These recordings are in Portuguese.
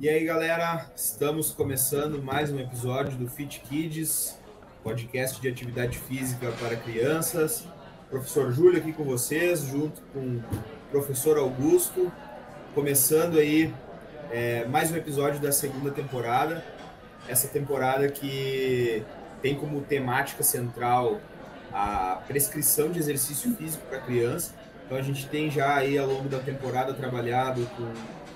E aí, galera, estamos começando mais um episódio do Fit Kids, podcast de atividade física para crianças. Professor Júlio aqui com vocês, junto com o professor Augusto, começando aí é, mais um episódio da segunda temporada. Essa temporada que tem como temática central a prescrição de exercício físico para criança. Então a gente tem já aí ao longo da temporada trabalhado com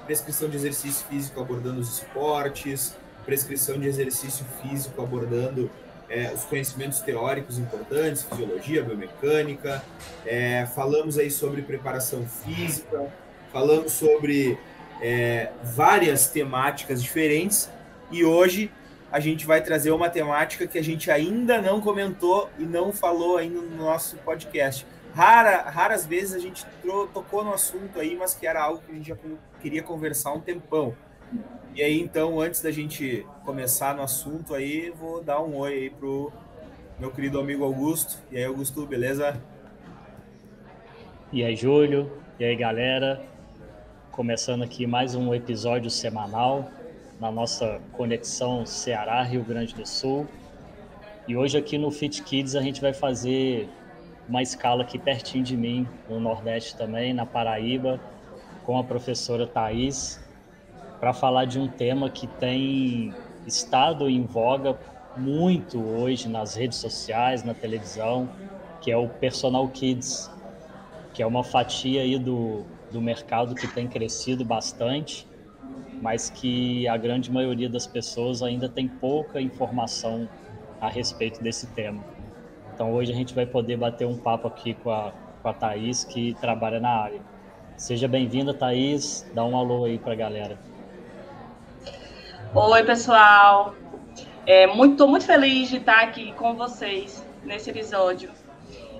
prescrição de exercício físico abordando os esportes, prescrição de exercício físico abordando é, os conhecimentos teóricos importantes, fisiologia, biomecânica, é, falamos aí sobre preparação física, falamos sobre é, várias temáticas diferentes e hoje a gente vai trazer uma temática que a gente ainda não comentou e não falou ainda no nosso podcast. Rara, raras vezes a gente tocou no assunto aí, mas que era algo que a gente já queria conversar um tempão. E aí, então, antes da gente começar no assunto aí, vou dar um oi aí pro meu querido amigo Augusto. E aí, Augusto, beleza? E aí, Júlio? E aí, galera? Começando aqui mais um episódio semanal na nossa conexão Ceará-Rio Grande do Sul. E hoje aqui no Fit Kids a gente vai fazer uma escala aqui pertinho de mim, no Nordeste também, na Paraíba, com a professora Thais, para falar de um tema que tem estado em voga muito hoje nas redes sociais, na televisão, que é o Personal Kids, que é uma fatia aí do, do mercado que tem crescido bastante, mas que a grande maioria das pessoas ainda tem pouca informação a respeito desse tema. Então hoje a gente vai poder bater um papo aqui com a, com a Thaís, que trabalha na área. Seja bem-vinda, Thaís. Dá um alô aí para a galera. Oi, pessoal. É, muito, muito feliz de estar aqui com vocês nesse episódio.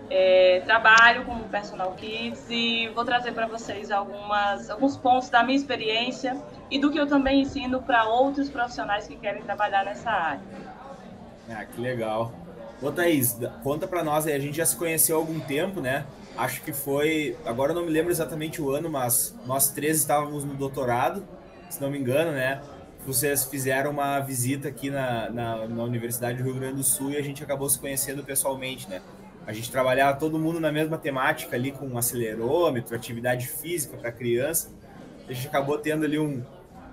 É, trabalho como personal kids e vou trazer para vocês algumas, alguns pontos da minha experiência e do que eu também ensino para outros profissionais que querem trabalhar nessa área. Ah, que legal. Ô, Thaís, conta para nós aí, a gente já se conheceu há algum tempo, né? acho que foi. Agora eu não me lembro exatamente o ano, mas nós três estávamos no doutorado, se não me engano, né? Vocês fizeram uma visita aqui na, na, na, Universidade do Rio Grande do Sul e a gente acabou se conhecendo pessoalmente, né? A gente trabalhava todo mundo na mesma temática ali, com um acelerômetro, atividade física para criança. A gente acabou tendo ali um,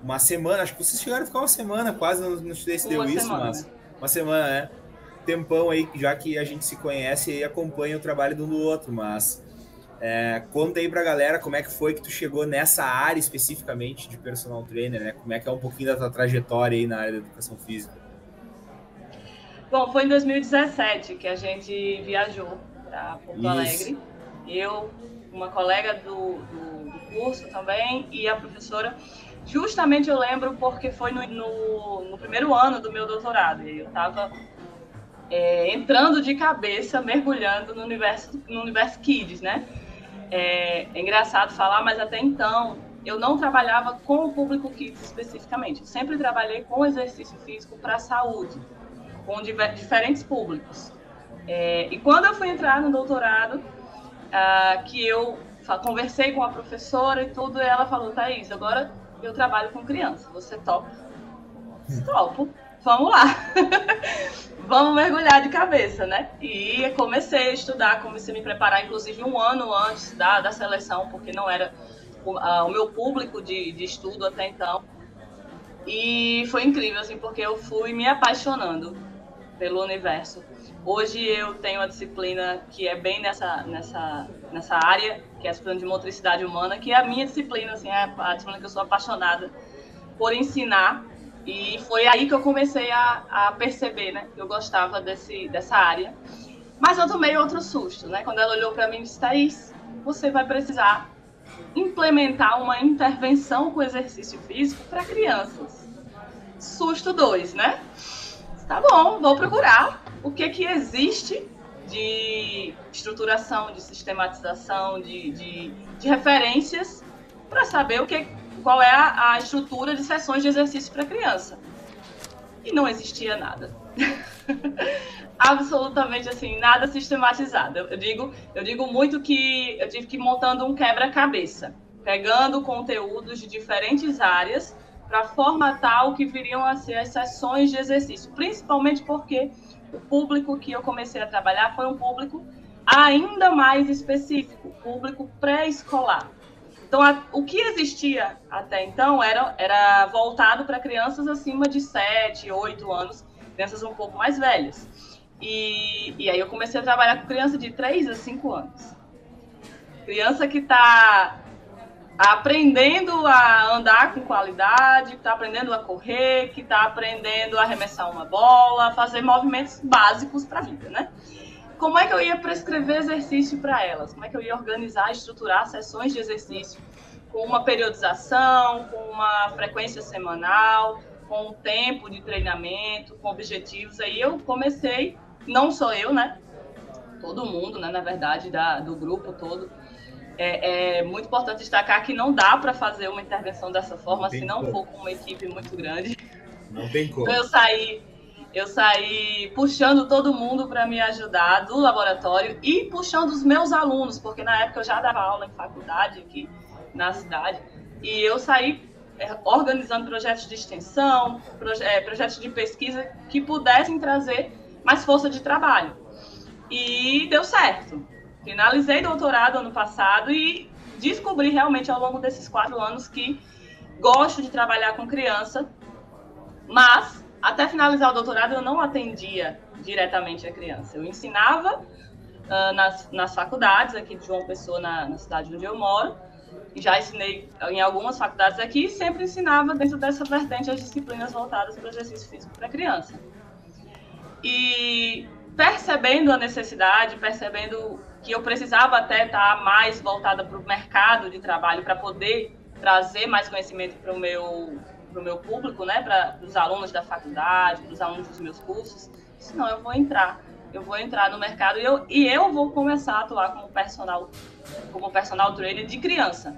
uma semana, acho que vocês chegaram a ficar uma semana quase, não, não sei se deu uma isso, semana. mas uma semana, né? Tempão aí, já que a gente se conhece e acompanha o trabalho do outro, mas é, conta aí pra galera como é que foi que tu chegou nessa área especificamente de personal trainer, né? Como é que é um pouquinho da tua trajetória aí na área da educação física? Bom, foi em 2017 que a gente viajou para Porto Isso. Alegre. Eu, uma colega do, do, do, curso também e a professora. Justamente eu lembro porque foi no, no, no primeiro ano do meu doutorado. Eu estava é, entrando de cabeça, mergulhando no universo, no universo Kids, né? É, é, engraçado falar, mas até então eu não trabalhava com o público Kids especificamente. Eu sempre trabalhei com exercício físico para saúde, com diferentes públicos. É, e quando eu fui entrar no doutorado, ah, que eu conversei com a professora e tudo, e ela falou, Thaís, agora eu trabalho com criança, você topa? Topo, vamos lá. vamos mergulhar de cabeça, né? E comecei a estudar, comecei a me preparar, inclusive um ano antes da, da seleção, porque não era o, a, o meu público de, de estudo até então. E foi incrível, assim, porque eu fui me apaixonando pelo universo. Hoje eu tenho uma disciplina que é bem nessa, nessa, nessa área, que é a disciplina de motricidade humana, que é a minha disciplina, assim, é a disciplina que eu sou apaixonada por ensinar e foi aí que eu comecei a, a perceber, né, que eu gostava desse, dessa área. Mas eu tomei outro susto, né? Quando ela olhou para mim e disse, Thaís, você vai precisar implementar uma intervenção com exercício físico para crianças. Susto 2, né? Tá bom, vou procurar o que, que existe de estruturação, de sistematização, de, de, de referências para saber o que, qual é a, a estrutura de sessões de exercício para criança. E não existia nada. Absolutamente assim, nada sistematizado. Eu digo, eu digo muito que eu tive que ir montando um quebra-cabeça, pegando conteúdos de diferentes áreas para formatar o que viriam a ser as sessões de exercício, principalmente porque o público que eu comecei a trabalhar foi um público ainda mais específico, público pré-escolar. Então, a, o que existia até então era, era voltado para crianças acima de 7, 8 anos, crianças um pouco mais velhas. E, e aí eu comecei a trabalhar com criança de 3 a 5 anos. Criança que está aprendendo a andar com qualidade, que está aprendendo a correr, que está aprendendo a arremessar uma bola, fazer movimentos básicos para a vida, né? Como é que eu ia prescrever exercício para elas? Como é que eu ia organizar, estruturar sessões de exercício com uma periodização, com uma frequência semanal, com um tempo de treinamento, com objetivos? Aí eu comecei, não sou eu, né? Todo mundo, né? Na verdade, da, do grupo todo é, é, muito importante destacar que não dá para fazer uma intervenção dessa forma se não for com uma equipe muito grande. Não tem como. Então eu saí, eu saí puxando todo mundo para me ajudar do laboratório e puxando os meus alunos, porque na época eu já dava aula em faculdade aqui na cidade, e eu saí é, organizando projetos de extensão, é, projetos de pesquisa que pudessem trazer mais força de trabalho. E deu certo. Finalizei doutorado ano passado e descobri realmente ao longo desses quatro anos que gosto de trabalhar com criança, mas até finalizar o doutorado eu não atendia diretamente a criança. Eu ensinava uh, nas, nas faculdades aqui de João Pessoa, na, na cidade onde eu moro, já ensinei em algumas faculdades aqui e sempre ensinava dentro dessa vertente as disciplinas voltadas para o exercício físico para criança. E percebendo a necessidade, percebendo que eu precisava até estar mais voltada para o mercado de trabalho para poder trazer mais conhecimento para o meu o meu público, né, para os alunos da faculdade, para os alunos dos meus cursos. Senão eu vou entrar, eu vou entrar no mercado e eu, e eu vou começar a atuar como personal como personal trainer de criança.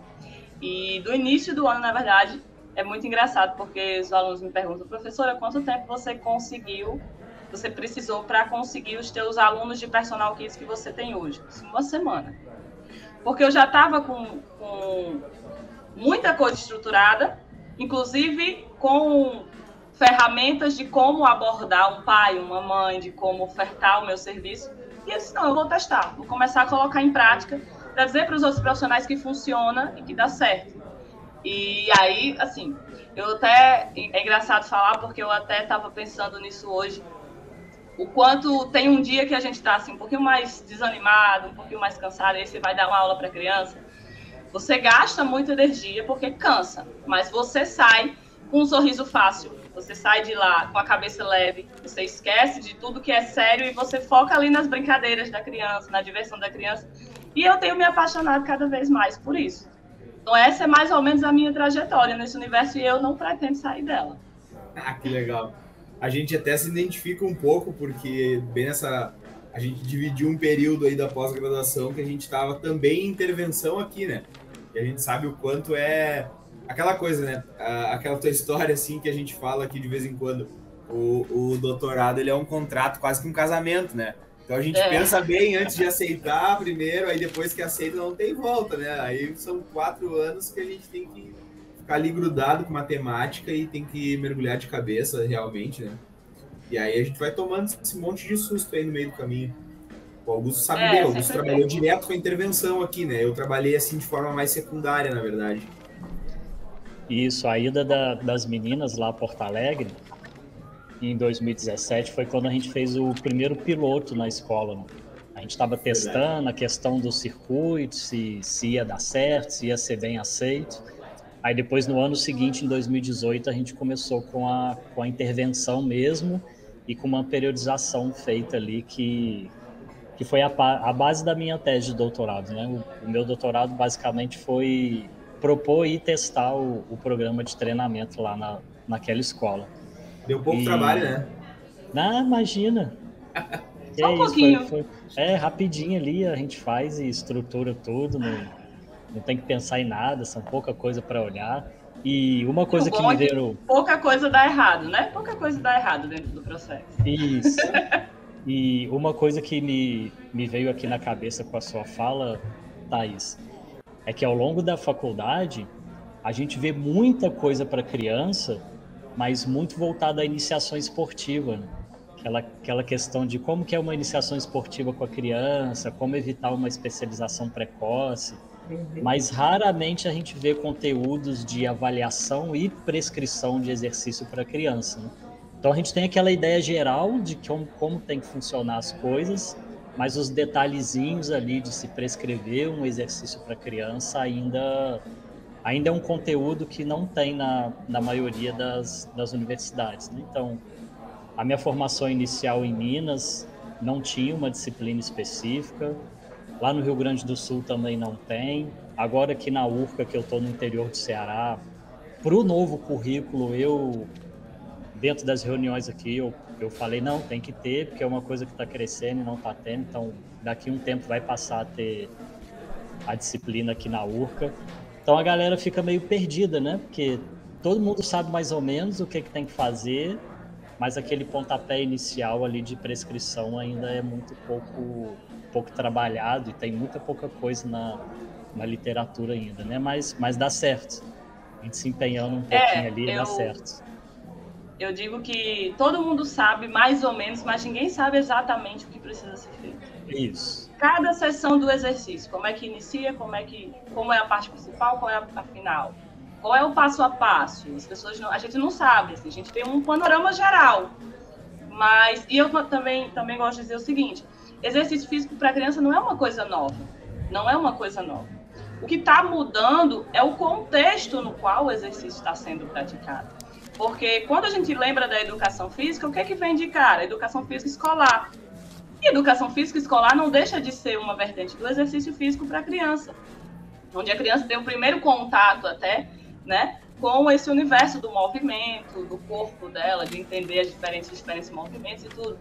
E do início do ano, na verdade, é muito engraçado porque os alunos me perguntam, professora, quanto tempo você conseguiu você precisou para conseguir os teus alunos de personal kids que você tem hoje? Uma semana. Porque eu já estava com, com muita coisa estruturada, inclusive com ferramentas de como abordar um pai, uma mãe, de como ofertar o meu serviço. E eu disse, não, eu vou testar, vou começar a colocar em prática, para dizer para os outros profissionais que funciona e que dá certo. E aí, assim, eu até, é engraçado falar, porque eu até estava pensando nisso hoje, o quanto tem um dia que a gente está assim, um pouquinho mais desanimado, um pouquinho mais cansado, aí você vai dar uma aula para criança, você gasta muita energia porque cansa, mas você sai com um sorriso fácil, você sai de lá com a cabeça leve, você esquece de tudo que é sério e você foca ali nas brincadeiras da criança, na diversão da criança. E eu tenho me apaixonado cada vez mais por isso. Então essa é mais ou menos a minha trajetória nesse universo e eu não pretendo sair dela. Ah, que legal a gente até se identifica um pouco, porque bem nessa. A gente dividiu um período aí da pós-graduação que a gente estava também em intervenção aqui, né? E a gente sabe o quanto é aquela coisa, né? Aquela tua história, assim, que a gente fala aqui de vez em quando. O, o doutorado, ele é um contrato quase que um casamento, né? Então a gente é. pensa bem antes de aceitar primeiro, aí depois que aceita não tem volta, né? Aí são quatro anos que a gente tem que ficar ali grudado com matemática e tem que mergulhar de cabeça realmente, né? E aí a gente vai tomando esse monte de susto aí no meio do caminho. O Augusto sabe é, bem, o Augusto trabalhou direto com a intervenção aqui, né? Eu trabalhei assim de forma mais secundária, na verdade. Isso, a ida da, das meninas lá a Porto Alegre, em 2017, foi quando a gente fez o primeiro piloto na escola. Né? A gente estava testando a questão do circuito, se, se ia dar certo, se ia ser bem aceito. Aí depois, no ano seguinte, em 2018, a gente começou com a, com a intervenção mesmo e com uma periodização feita ali que, que foi a, a base da minha tese de doutorado. Né? O, o meu doutorado basicamente foi propor e testar o, o programa de treinamento lá na, naquela escola. Deu pouco e... trabalho, né? Não, imagina. Só um é pouquinho. Foi, foi, é, rapidinho ali a gente faz e estrutura tudo. No, não tem que pensar em nada, são pouca coisa para olhar. E uma coisa que me é veio. Pouca coisa dá errado, né? Pouca coisa dá errado dentro do processo. Isso. e uma coisa que me, me veio aqui na cabeça com a sua fala, Thaís, é que ao longo da faculdade a gente vê muita coisa para criança, mas muito voltada à iniciação esportiva. Né? Aquela, aquela questão de como que é uma iniciação esportiva com a criança, como evitar uma especialização precoce. Uhum. Mas raramente a gente vê conteúdos de avaliação e prescrição de exercício para criança. Né? Então a gente tem aquela ideia geral de como, como tem que funcionar as coisas, mas os detalhezinhos ali de se prescrever um exercício para criança ainda ainda é um conteúdo que não tem na, na maioria das, das universidades. Né? Então, a minha formação inicial em Minas não tinha uma disciplina específica, lá no Rio Grande do Sul também não tem. Agora aqui na URCA, que eu estou no interior do Ceará, para o novo currículo, eu, dentro das reuniões aqui, eu, eu falei, não, tem que ter, porque é uma coisa que está crescendo e não está tendo, então daqui um tempo vai passar a ter a disciplina aqui na URCA. Então a galera fica meio perdida, né? Porque todo mundo sabe mais ou menos o que, que tem que fazer, mas aquele pontapé inicial ali de prescrição ainda é muito pouco, pouco trabalhado e tem muita pouca coisa na, na literatura ainda, né? Mas, mas dá certo. A gente se empenhando um pouquinho é, ali, eu, dá certo. Eu digo que todo mundo sabe mais ou menos, mas ninguém sabe exatamente o que precisa ser feito. Isso cada sessão do exercício, como é que inicia, como é que, como é a parte principal, qual é a, a final, qual é o passo a passo. As pessoas não, a gente não sabe, assim, a gente tem um panorama geral. Mas e eu também também gosto de dizer o seguinte: exercício físico para criança não é uma coisa nova, não é uma coisa nova. O que está mudando é o contexto no qual o exercício está sendo praticado. Porque quando a gente lembra da educação física, o que é que vem de cara? Educação física escolar. E educação física escolar não deixa de ser uma vertente do exercício físico para a criança, onde a criança tem o primeiro contato até, né, com esse universo do movimento, do corpo dela, de entender as diferentes, diferentes movimentos e tudo.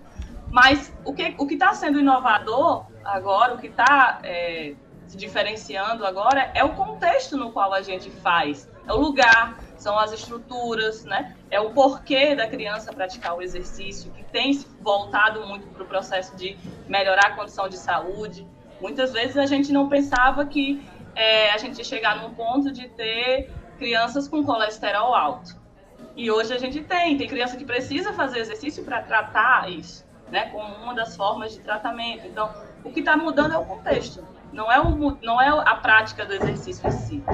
Mas o que o está sendo inovador agora, o que está é, se diferenciando agora é o contexto no qual a gente faz, é o lugar, são as estruturas, né? É o porquê da criança praticar o exercício, que tem se voltado muito para o processo de melhorar a condição de saúde. Muitas vezes a gente não pensava que é, a gente ia chegar num ponto de ter crianças com colesterol alto. E hoje a gente tem, tem criança que precisa fazer exercício para tratar isso, né? Como uma das formas de tratamento. Então, o que está mudando é o contexto, não é, o, não é a prática do exercício em si.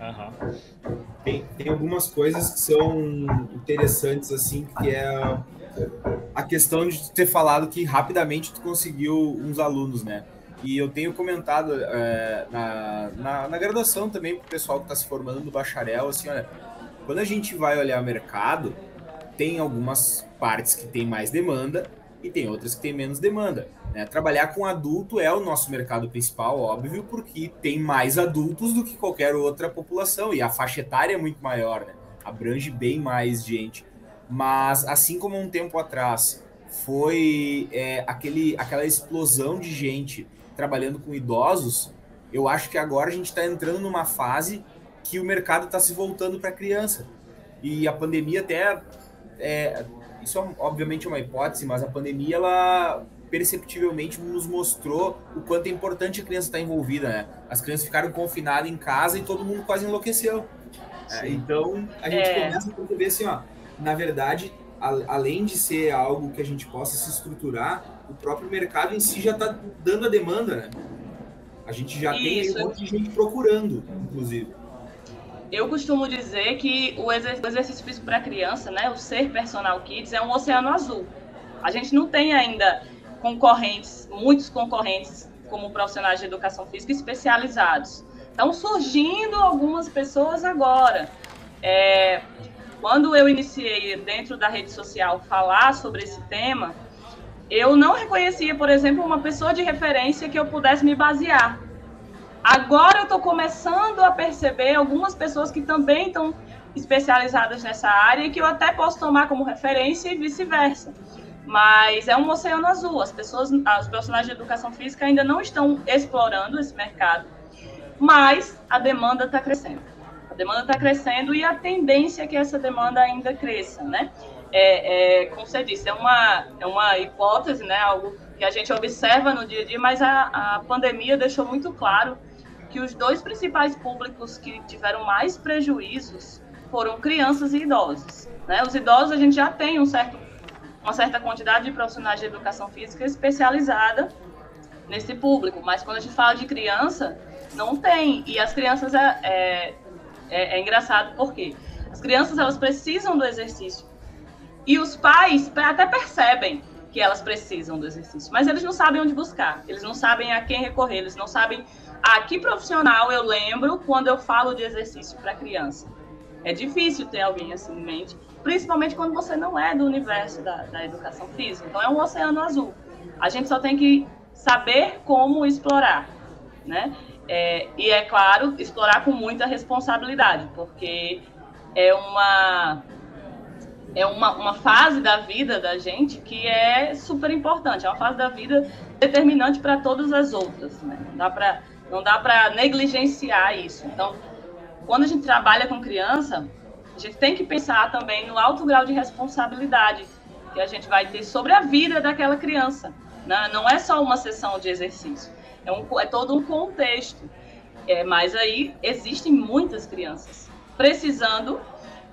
Uhum. Tem, tem algumas coisas que são interessantes, assim, que é a questão de ter falado que rapidamente tu conseguiu uns alunos, né? E eu tenho comentado é, na, na, na, graduação também para o pessoal que está se formando no bacharel, assim, olha, quando a gente vai olhar o mercado, tem algumas partes que tem mais demanda e tem outras que tem menos demanda. Né? Trabalhar com adulto é o nosso mercado principal, óbvio, porque tem mais adultos do que qualquer outra população e a faixa etária é muito maior, né? abrange bem mais gente. Mas assim como um tempo atrás foi é, aquele, aquela explosão de gente trabalhando com idosos, eu acho que agora a gente está entrando numa fase que o mercado está se voltando para criança. E a pandemia até é, isso é obviamente uma hipótese, mas a pandemia ela perceptivelmente nos mostrou o quanto é importante a criança estar envolvida, né? As crianças ficaram confinadas em casa e todo mundo quase enlouqueceu. É, então a gente é. começa a perceber assim, ó, na verdade, a, além de ser algo que a gente possa se estruturar, o próprio mercado em si já está dando a demanda, né? A gente já Isso. tem um monte de gente procurando, inclusive. Eu costumo dizer que o exercício físico para criança, né, o ser personal kids, é um oceano azul. A gente não tem ainda concorrentes, muitos concorrentes como profissionais de educação física especializados. Estão surgindo algumas pessoas agora. É, quando eu iniciei dentro da rede social falar sobre esse tema, eu não reconhecia, por exemplo, uma pessoa de referência que eu pudesse me basear. Agora eu estou começando a perceber algumas pessoas que também estão especializadas nessa área e que eu até posso tomar como referência e vice-versa. Mas é um oceano azul. As pessoas, os profissionais de educação física ainda não estão explorando esse mercado, mas a demanda está crescendo. A demanda está crescendo e a tendência é que essa demanda ainda cresça, né? É, é, como você disse, é uma, é uma hipótese, né? Algo que a gente observa no dia a dia, mas a, a pandemia deixou muito claro que os dois principais públicos que tiveram mais prejuízos foram crianças e idosos. Né? Os idosos, a gente já tem um certo, uma certa quantidade de profissionais de educação física especializada nesse público, mas quando a gente fala de criança, não tem. E as crianças é, é, é, é engraçado porque as crianças elas precisam do exercício e os pais até percebem que elas precisam do exercício, mas eles não sabem onde buscar, eles não sabem a quem recorrer, eles não sabem a que profissional eu lembro quando eu falo de exercício para criança. É difícil ter alguém assim em mente, principalmente quando você não é do universo da, da educação física. Então é um oceano azul. A gente só tem que saber como explorar, né? É, e é claro, explorar com muita responsabilidade, porque é uma é uma, uma fase da vida da gente que é super importante, é uma fase da vida determinante para todas as outras, né? Não dá para não dá para negligenciar isso. Então, quando a gente trabalha com criança, a gente tem que pensar também no alto grau de responsabilidade que a gente vai ter sobre a vida daquela criança. Né? Não é só uma sessão de exercício, é, um, é todo um contexto. É, mas aí existem muitas crianças precisando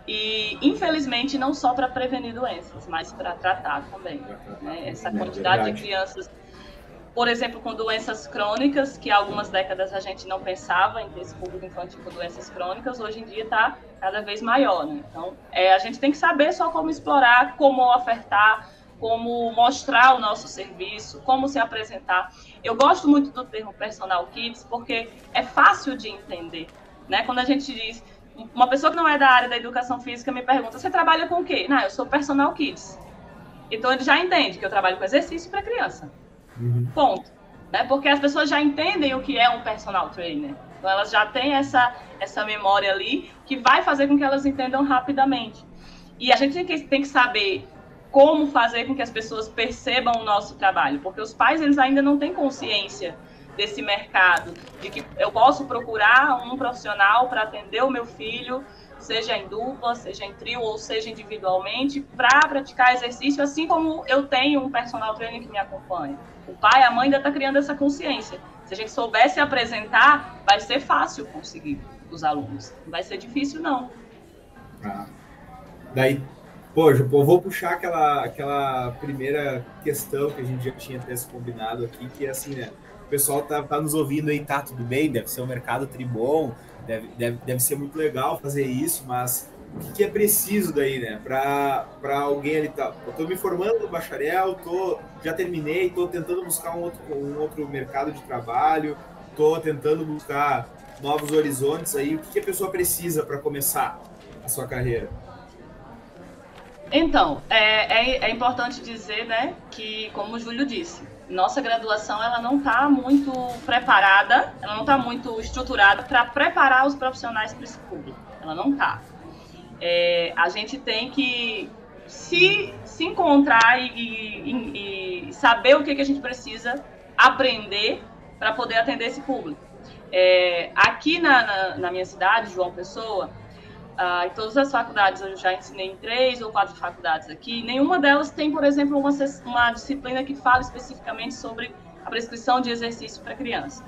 e infelizmente não só para prevenir doenças, mas para tratar também. Né? Essa quantidade de crianças, por exemplo, com doenças crônicas, que há algumas décadas a gente não pensava em ter esse público infantil com doenças crônicas, hoje em dia está cada vez maior. Né? Então, é, a gente tem que saber só como explorar, como ofertar, como mostrar o nosso serviço, como se apresentar. Eu gosto muito do termo personal kids porque é fácil de entender, né? Quando a gente diz uma pessoa que não é da área da educação física me pergunta: "Você trabalha com o quê?" Não, eu sou personal kids. Então ele já entende que eu trabalho com exercício para criança. Uhum. Ponto. Né? Porque as pessoas já entendem o que é um personal trainer. Então elas já têm essa essa memória ali que vai fazer com que elas entendam rapidamente. E a gente tem que, tem que saber como fazer com que as pessoas percebam o nosso trabalho, porque os pais eles ainda não têm consciência desse mercado, de que eu posso procurar um profissional para atender o meu filho, seja em dupla, seja em trio ou seja individualmente, para praticar exercício, assim como eu tenho um personal trainer que me acompanha. O pai, a mãe ainda está criando essa consciência. Se a gente soubesse apresentar, vai ser fácil conseguir os alunos. Não vai ser difícil, não. Ah. Daí Pô, eu vou puxar aquela, aquela primeira questão que a gente já tinha até se combinado aqui, que é assim, né? O pessoal tá, tá nos ouvindo aí, tá tudo bem, deve ser um mercado tribom, deve, deve, deve ser muito legal fazer isso, mas o que, é preciso daí, né? Para alguém ali, tá? Eu tô me formando no bacharel, tô, já terminei, tô tentando buscar um outro, um outro mercado de trabalho, tô tentando buscar novos horizontes aí. O que, que a pessoa precisa para começar a sua carreira? Então, é, é, é, importante dizer, né, que, como o Júlio disse, nossa graduação ela não está muito preparada, ela não está muito estruturada para preparar os profissionais para esse público. Ela não está. É, a gente tem que se, se encontrar e, e, e saber o que, que a gente precisa aprender para poder atender esse público. É, aqui na, na, na minha cidade, João Pessoa, ah, em todas as faculdades, eu já ensinei em três ou quatro faculdades aqui, nenhuma delas tem, por exemplo, uma, uma disciplina que fala especificamente sobre a prescrição de exercício para criança.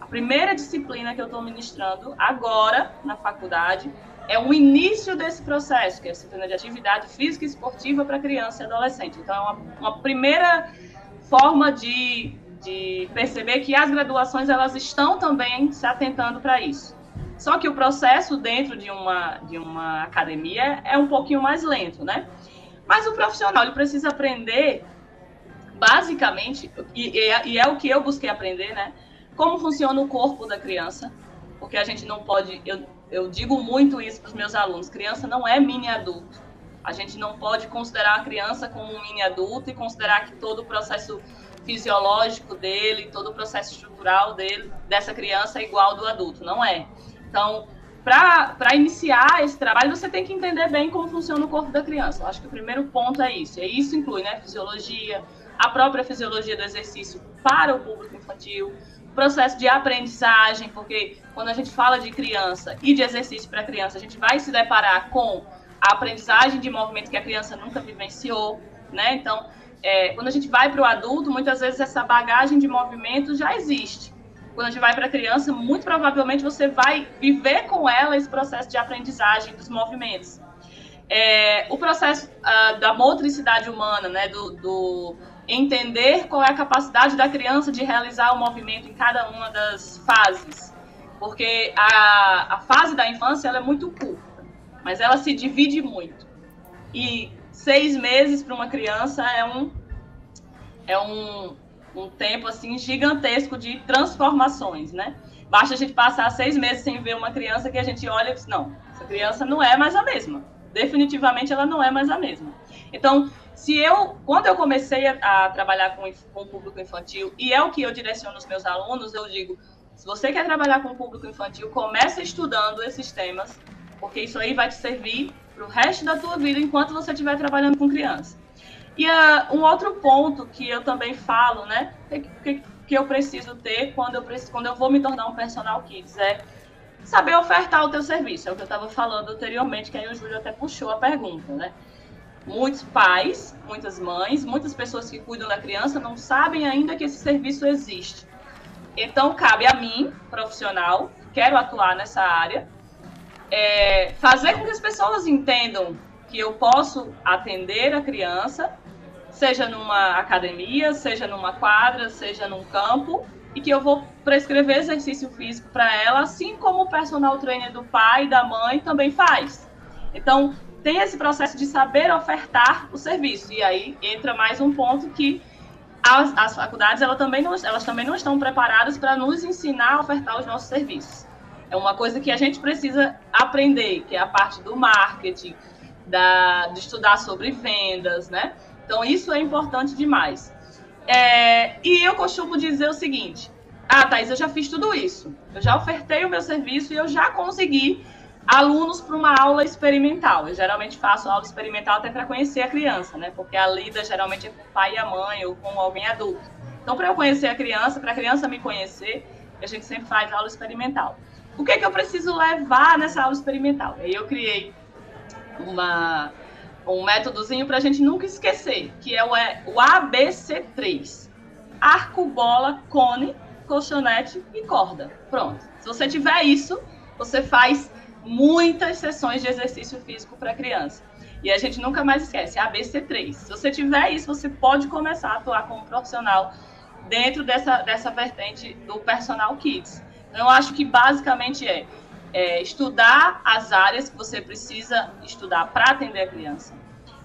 A primeira disciplina que eu estou ministrando agora na faculdade é o início desse processo, que é a disciplina de atividade física e esportiva para criança e adolescente. Então, é uma, uma primeira forma de, de perceber que as graduações elas estão também se atentando para isso. Só que o processo dentro de uma, de uma academia é um pouquinho mais lento, né? Mas o profissional ele precisa aprender, basicamente, e, e, é, o que eu busquei aprender, né? Como funciona o corpo da criança, porque a gente não pode. Eu, eu digo muito isso para os meus alunos: criança não é mini adulto. A gente não pode considerar a criança como um mini adulto e considerar que todo o processo fisiológico dele, todo o processo estrutural dele, dessa criança é igual ao do adulto. Não é. Então, para iniciar esse trabalho, você tem que entender bem como funciona o corpo da criança. Eu acho que o primeiro ponto é isso. E isso inclui né, fisiologia, a própria fisiologia do exercício para o público infantil, processo de aprendizagem, porque quando a gente fala de criança e de exercício para criança, a gente vai se deparar com a aprendizagem de movimento que a criança nunca vivenciou, né? Então, é, quando a gente vai para o adulto, muitas vezes essa bagagem de movimento já existe. quando a gente vai para a criança, muito provavelmente você vai viver com ela esse processo de aprendizagem dos movimentos. É, o processo uh, da motricidade humana, né, do, do, entender qual é a capacidade da criança de realizar o movimento em cada uma das fases. Porque a, a fase da infância ela é muito curta, mas ela se divide muito. E seis meses para uma criança é um, é um, um tempo assim gigantesco de transformações, né? Basta a gente passar seis meses sem ver uma criança que a gente olha e diz, não, essa criança não é mais a mesma. Definitivamente ela não é mais a mesma. Então, se eu, quando eu comecei a, a trabalhar com, com o público infantil, e é o que eu direciono os meus alunos, eu digo, se você quer trabalhar com o público infantil, comece estudando esses temas, porque isso aí vai te servir para o resto da tua vida enquanto você estiver trabalhando com criança. E uh, um outro ponto que eu também falo, né, que, que eu preciso ter quando eu, preciso, quando eu vou me tornar um personal kids é saber ofertar o teu serviço. É o que eu estava falando anteriormente, que aí o Júlio até puxou a pergunta, né? Muitos pais, muitas mães, muitas pessoas que cuidam da criança não sabem ainda que esse serviço existe. Então, cabe a mim, profissional, quero atuar nessa área, é, fazer com que as pessoas entendam que eu posso atender a criança, seja numa academia, seja numa quadra, seja num campo, e que eu vou prescrever exercício físico para ela, assim como o personal trainer do pai e da mãe também faz. Então, tem esse processo de saber ofertar o serviço. E aí entra mais um ponto que as, as faculdades elas também, não, elas também não estão preparadas para nos ensinar a ofertar os nossos serviços. É uma coisa que a gente precisa aprender, que é a parte do marketing, da, de estudar sobre vendas, né? Então, isso é importante demais. É, e eu costumo dizer o seguinte: ah, Thais, eu já fiz tudo isso. Eu já ofertei o meu serviço e eu já consegui alunos para uma aula experimental. Eu geralmente faço aula experimental até para conhecer a criança, né? Porque a lida geralmente é com o pai e a mãe ou com alguém adulto. Então, para eu conhecer a criança, para a criança me conhecer, a gente sempre faz aula experimental. O que, é que eu preciso levar nessa aula experimental? Aí eu criei uma um métodozinho para a gente nunca esquecer, que é o, é o ABC3. Arco, bola, cone, colchonete e corda. Pronto. Se você tiver isso, você faz muitas sessões de exercício físico para criança. E a gente nunca mais esquece, ABC3. Se você tiver isso, você pode começar a atuar como profissional dentro dessa, dessa vertente do personal kids. Eu acho que basicamente é é, estudar as áreas que você precisa estudar para atender a criança,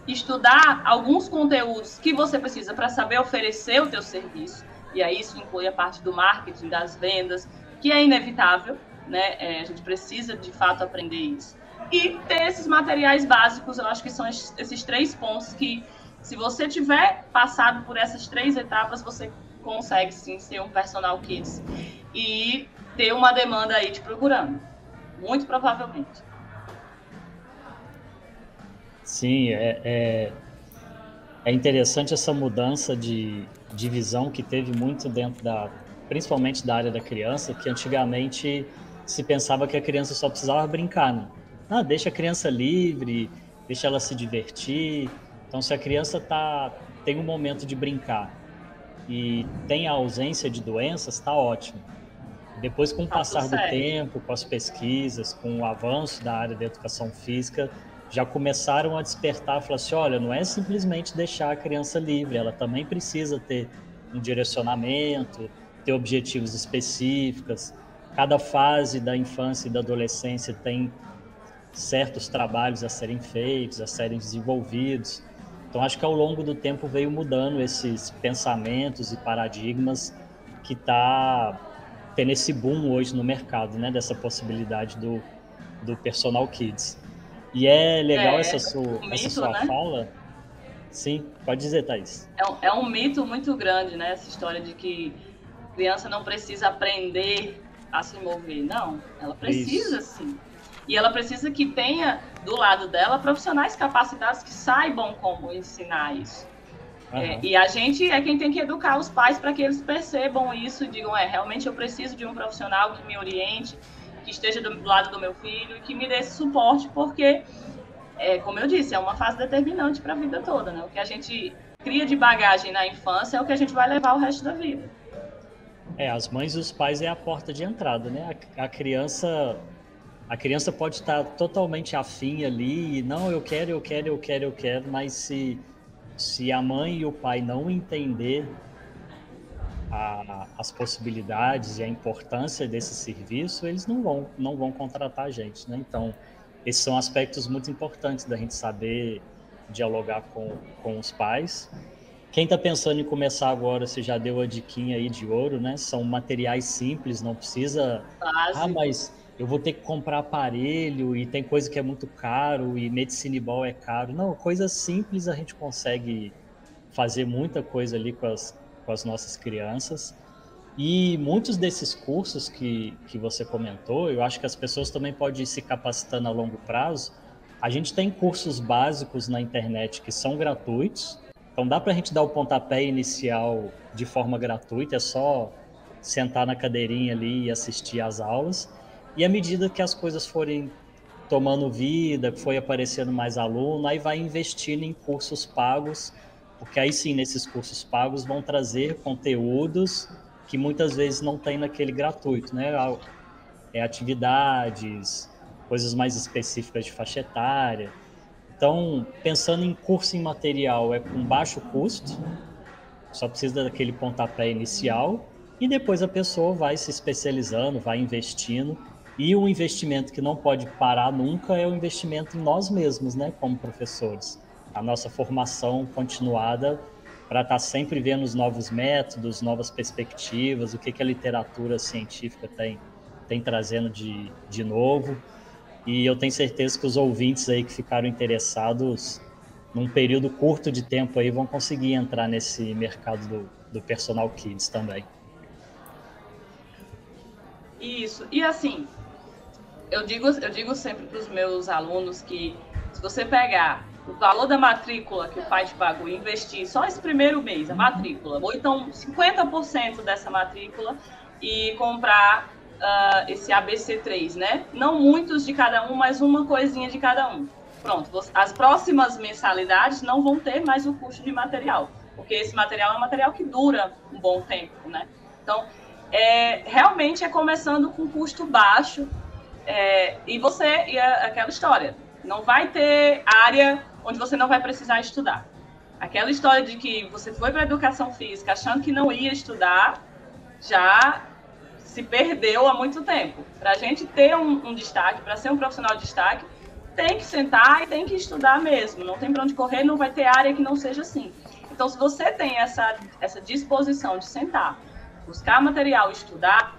estudar alguns conteúdos que você precisa para saber oferecer o teu serviço, e aí isso inclui a parte do marketing, das vendas, que é inevitável, né? É, a gente precisa de fato aprender isso. E ter esses materiais básicos, eu acho que são esses três pontos que, se você tiver passado por essas três etapas, você consegue sim ser um personal kids e ter uma demanda aí te procurando. Muito provavelmente. Sim, é, é, é interessante essa mudança de, de visão que teve muito dentro da, principalmente da área da criança, que antigamente se pensava que a criança só precisava brincar, né? Ah, deixa a criança livre, deixa ela se divertir. Então, se a criança tá, tem um momento de brincar e tem a ausência de doenças, está ótimo. Depois, com o tá passar do tempo, com as pesquisas, com o avanço da área da educação física, já começaram a despertar, falar assim, olha, não é simplesmente deixar a criança livre, ela também precisa ter um direcionamento, ter objetivos específicos. Cada fase da infância e da adolescência tem certos trabalhos a serem feitos, a serem desenvolvidos. Então, acho que ao longo do tempo veio mudando esses pensamentos e paradigmas que está tendo esse boom hoje no mercado, né? Dessa possibilidade do, do personal kids. E é legal é, essa sua, um mito, essa sua né? fala. Sim, pode dizer, Thaís. É um, é um mito muito grande, né? Essa história de que criança não precisa aprender a se mover. Não, ela precisa Isso. sim. E ela precisa que tenha do lado dela profissionais capacitados que saibam como ensinar isso. Uhum. É, e a gente é quem tem que educar os pais para que eles percebam isso e digam, é, realmente eu preciso de um profissional que me oriente, que esteja do lado do meu filho e que me dê esse suporte, porque, é, como eu disse, é uma fase determinante para a vida toda, né? O que a gente cria de bagagem na infância é o que a gente vai levar o resto da vida. É, as mães e os pais é a porta de entrada, né? A, a criança a criança pode estar totalmente afim ali, e não, eu quero, eu quero, eu quero, eu quero, mas se, se a mãe e o pai não entender a, as possibilidades e a importância desse serviço, eles não vão, não vão contratar a gente, né? Então, esses são aspectos muito importantes da gente saber dialogar com, com os pais. Quem está pensando em começar agora, você já deu a diquinha aí de ouro, né? São materiais simples, não precisa... Básico. Ah, mas eu vou ter que comprar aparelho e tem coisa que é muito caro e medicine ball é caro. Não, coisas simples a gente consegue fazer muita coisa ali com as, com as nossas crianças. E muitos desses cursos que, que você comentou, eu acho que as pessoas também podem ir se capacitando a longo prazo. A gente tem cursos básicos na internet que são gratuitos, então dá para a gente dar o pontapé inicial de forma gratuita, é só sentar na cadeirinha ali e assistir às aulas. E à medida que as coisas forem tomando vida, foi aparecendo mais aluno, aí vai investindo em cursos pagos, porque aí sim, nesses cursos pagos vão trazer conteúdos que muitas vezes não tem naquele gratuito, né? É atividades, coisas mais específicas de faixa etária. Então, pensando em curso em material, é com baixo custo, só precisa daquele pontapé inicial, e depois a pessoa vai se especializando, vai investindo e o investimento que não pode parar nunca é o investimento em nós mesmos, né, como professores. A nossa formação continuada para estar tá sempre vendo os novos métodos, novas perspectivas, o que, que a literatura científica tem, tem trazendo de, de novo. E eu tenho certeza que os ouvintes aí que ficaram interessados num período curto de tempo aí vão conseguir entrar nesse mercado do, do personal kids também. Isso. E assim, eu digo, eu digo sempre para os meus alunos que se você pegar o valor da matrícula que o pai te pagou e investir só esse primeiro mês, a matrícula, ou então 50% dessa matrícula e comprar uh, esse ABC3, né? Não muitos de cada um, mas uma coisinha de cada um. Pronto, as próximas mensalidades não vão ter mais o custo de material, porque esse material é um material que dura um bom tempo, né? Então, é, realmente é começando com custo baixo, é, e você, e aquela história, não vai ter área onde você não vai precisar estudar. Aquela história de que você foi para educação física achando que não ia estudar, já se perdeu há muito tempo. Para a gente ter um, um destaque, para ser um profissional de destaque, tem que sentar e tem que estudar mesmo. Não tem para onde correr, não vai ter área que não seja assim. Então, se você tem essa, essa disposição de sentar, buscar material, estudar,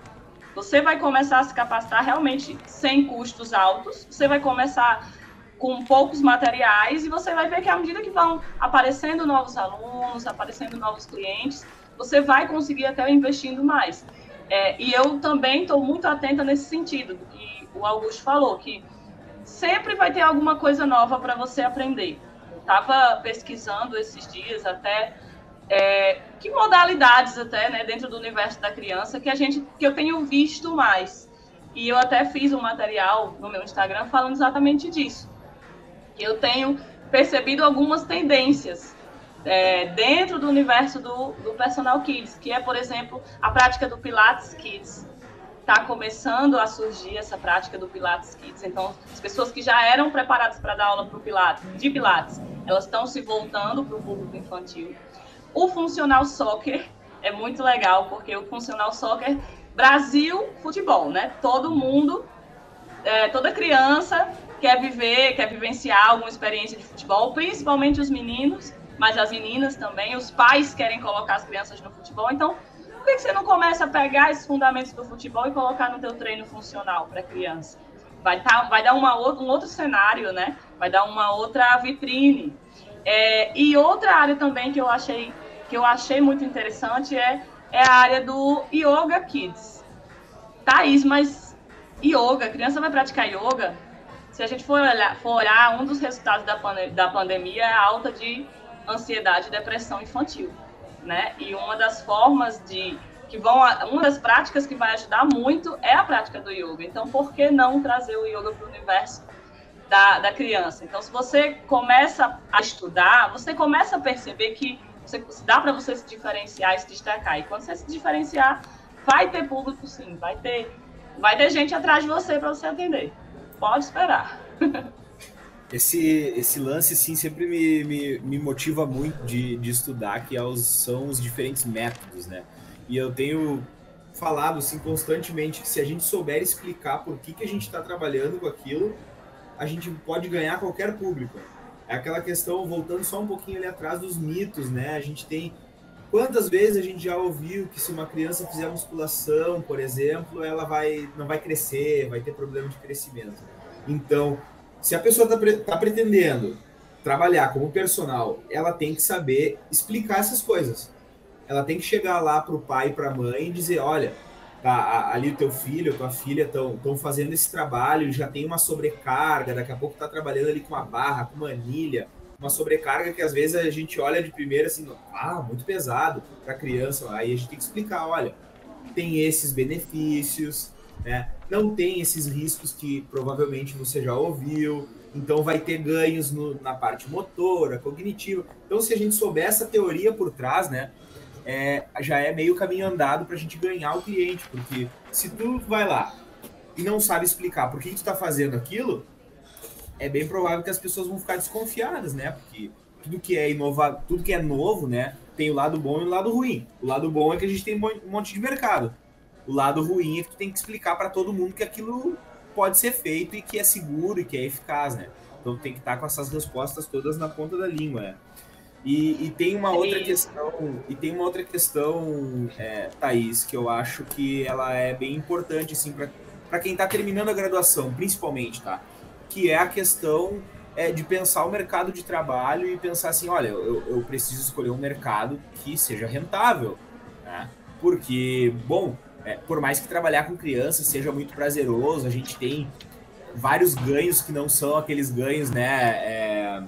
você vai começar a se capacitar realmente sem custos altos, você vai começar com poucos materiais e você vai ver que à medida que vão aparecendo novos alunos, aparecendo novos clientes, você vai conseguir até investindo mais. É, e eu também estou muito atenta nesse sentido, do que o Augusto falou, que sempre vai ter alguma coisa nova para você aprender. Estava pesquisando esses dias até é, que modalidades até, né, dentro do universo da criança que a gente, que eu tenho visto mais. E eu até fiz um material no meu Instagram falando exatamente disso. Eu tenho percebido algumas tendências é, dentro do universo do, do personal kids, que é, por exemplo, a prática do Pilates Kids. Está começando a surgir essa prática do Pilates Kids. Então, as pessoas que já eram preparadas para dar aula pro Pilates, de Pilates, elas estão se voltando para o público infantil. O funcional soccer é muito legal, porque o funcional soccer, Brasil, futebol, né? Todo mundo, é, toda criança quer viver, quer vivenciar alguma experiência de futebol, principalmente os meninos, mas as meninas também, os pais querem colocar as crianças no futebol. Então, por que você não começa a pegar esses fundamentos do futebol e colocar no teu treino funcional para criança? Vai, tá, vai dar uma, um outro cenário, né? Vai dar uma outra vitrine é, e outra área também que eu achei que eu achei muito interessante é, é a área do Yoga Kids. Thaís, mas yoga, criança vai praticar yoga? Se a gente for olhar, for olhar um dos resultados da pandemia é a alta de ansiedade e depressão infantil, né? E uma das formas de que vão uma das práticas que vai ajudar muito é a prática do yoga. Então, por que não trazer o yoga para o universo da, da criança. Então, se você começa a estudar, você começa a perceber que você, dá para você se diferenciar e se destacar. E quando você se diferenciar, vai ter público sim, vai ter, vai ter gente atrás de você para você atender. Pode esperar. Esse, esse lance, sim, sempre me, me, me motiva muito de, de estudar, que é são os diferentes métodos, né? E eu tenho falado, assim, constantemente que se a gente souber explicar por que, que a gente está trabalhando com aquilo, a gente pode ganhar qualquer público. É aquela questão, voltando só um pouquinho ali atrás dos mitos, né? A gente tem Quantas vezes a gente já ouviu que se uma criança fizer musculação, por exemplo, ela vai não vai crescer, vai ter problema de crescimento. Então, se a pessoa está tá pretendendo trabalhar como personal, ela tem que saber explicar essas coisas. Ela tem que chegar lá para o pai e para a mãe e dizer, olha, tá, ali o teu filho, tua filha estão fazendo esse trabalho, já tem uma sobrecarga, daqui a pouco está trabalhando ali com uma barra, com uma anilha, uma sobrecarga que às vezes a gente olha de primeira assim, ah, muito pesado para criança. Aí a gente tem que explicar, olha, tem esses benefícios, né? Não tem esses riscos que provavelmente você já ouviu. Então vai ter ganhos no, na parte motora, cognitiva. Então se a gente souber essa teoria por trás, né, é, já é meio caminho andado para a gente ganhar o cliente, porque se tu vai lá e não sabe explicar por que, que tu está fazendo aquilo, é bem provável que as pessoas vão ficar desconfiadas, né? Porque tudo que é inovado, tudo que é novo, né, tem o lado bom e o lado ruim. O lado bom é que a gente tem um monte de mercado. O lado ruim é que tu tem que explicar para todo mundo que aquilo pode ser feito e que é seguro e que é eficaz, né? Então tem que estar com essas respostas todas na ponta da língua, né? E, e tem uma outra questão, e tem uma outra questão, é, Thaís, que eu acho que ela é bem importante, assim, para quem está terminando a graduação, principalmente, tá? que é a questão é, de pensar o mercado de trabalho e pensar assim, olha, eu, eu preciso escolher um mercado que seja rentável, né? Porque, bom, é, por mais que trabalhar com crianças seja muito prazeroso, a gente tem vários ganhos que não são aqueles ganhos, né, é,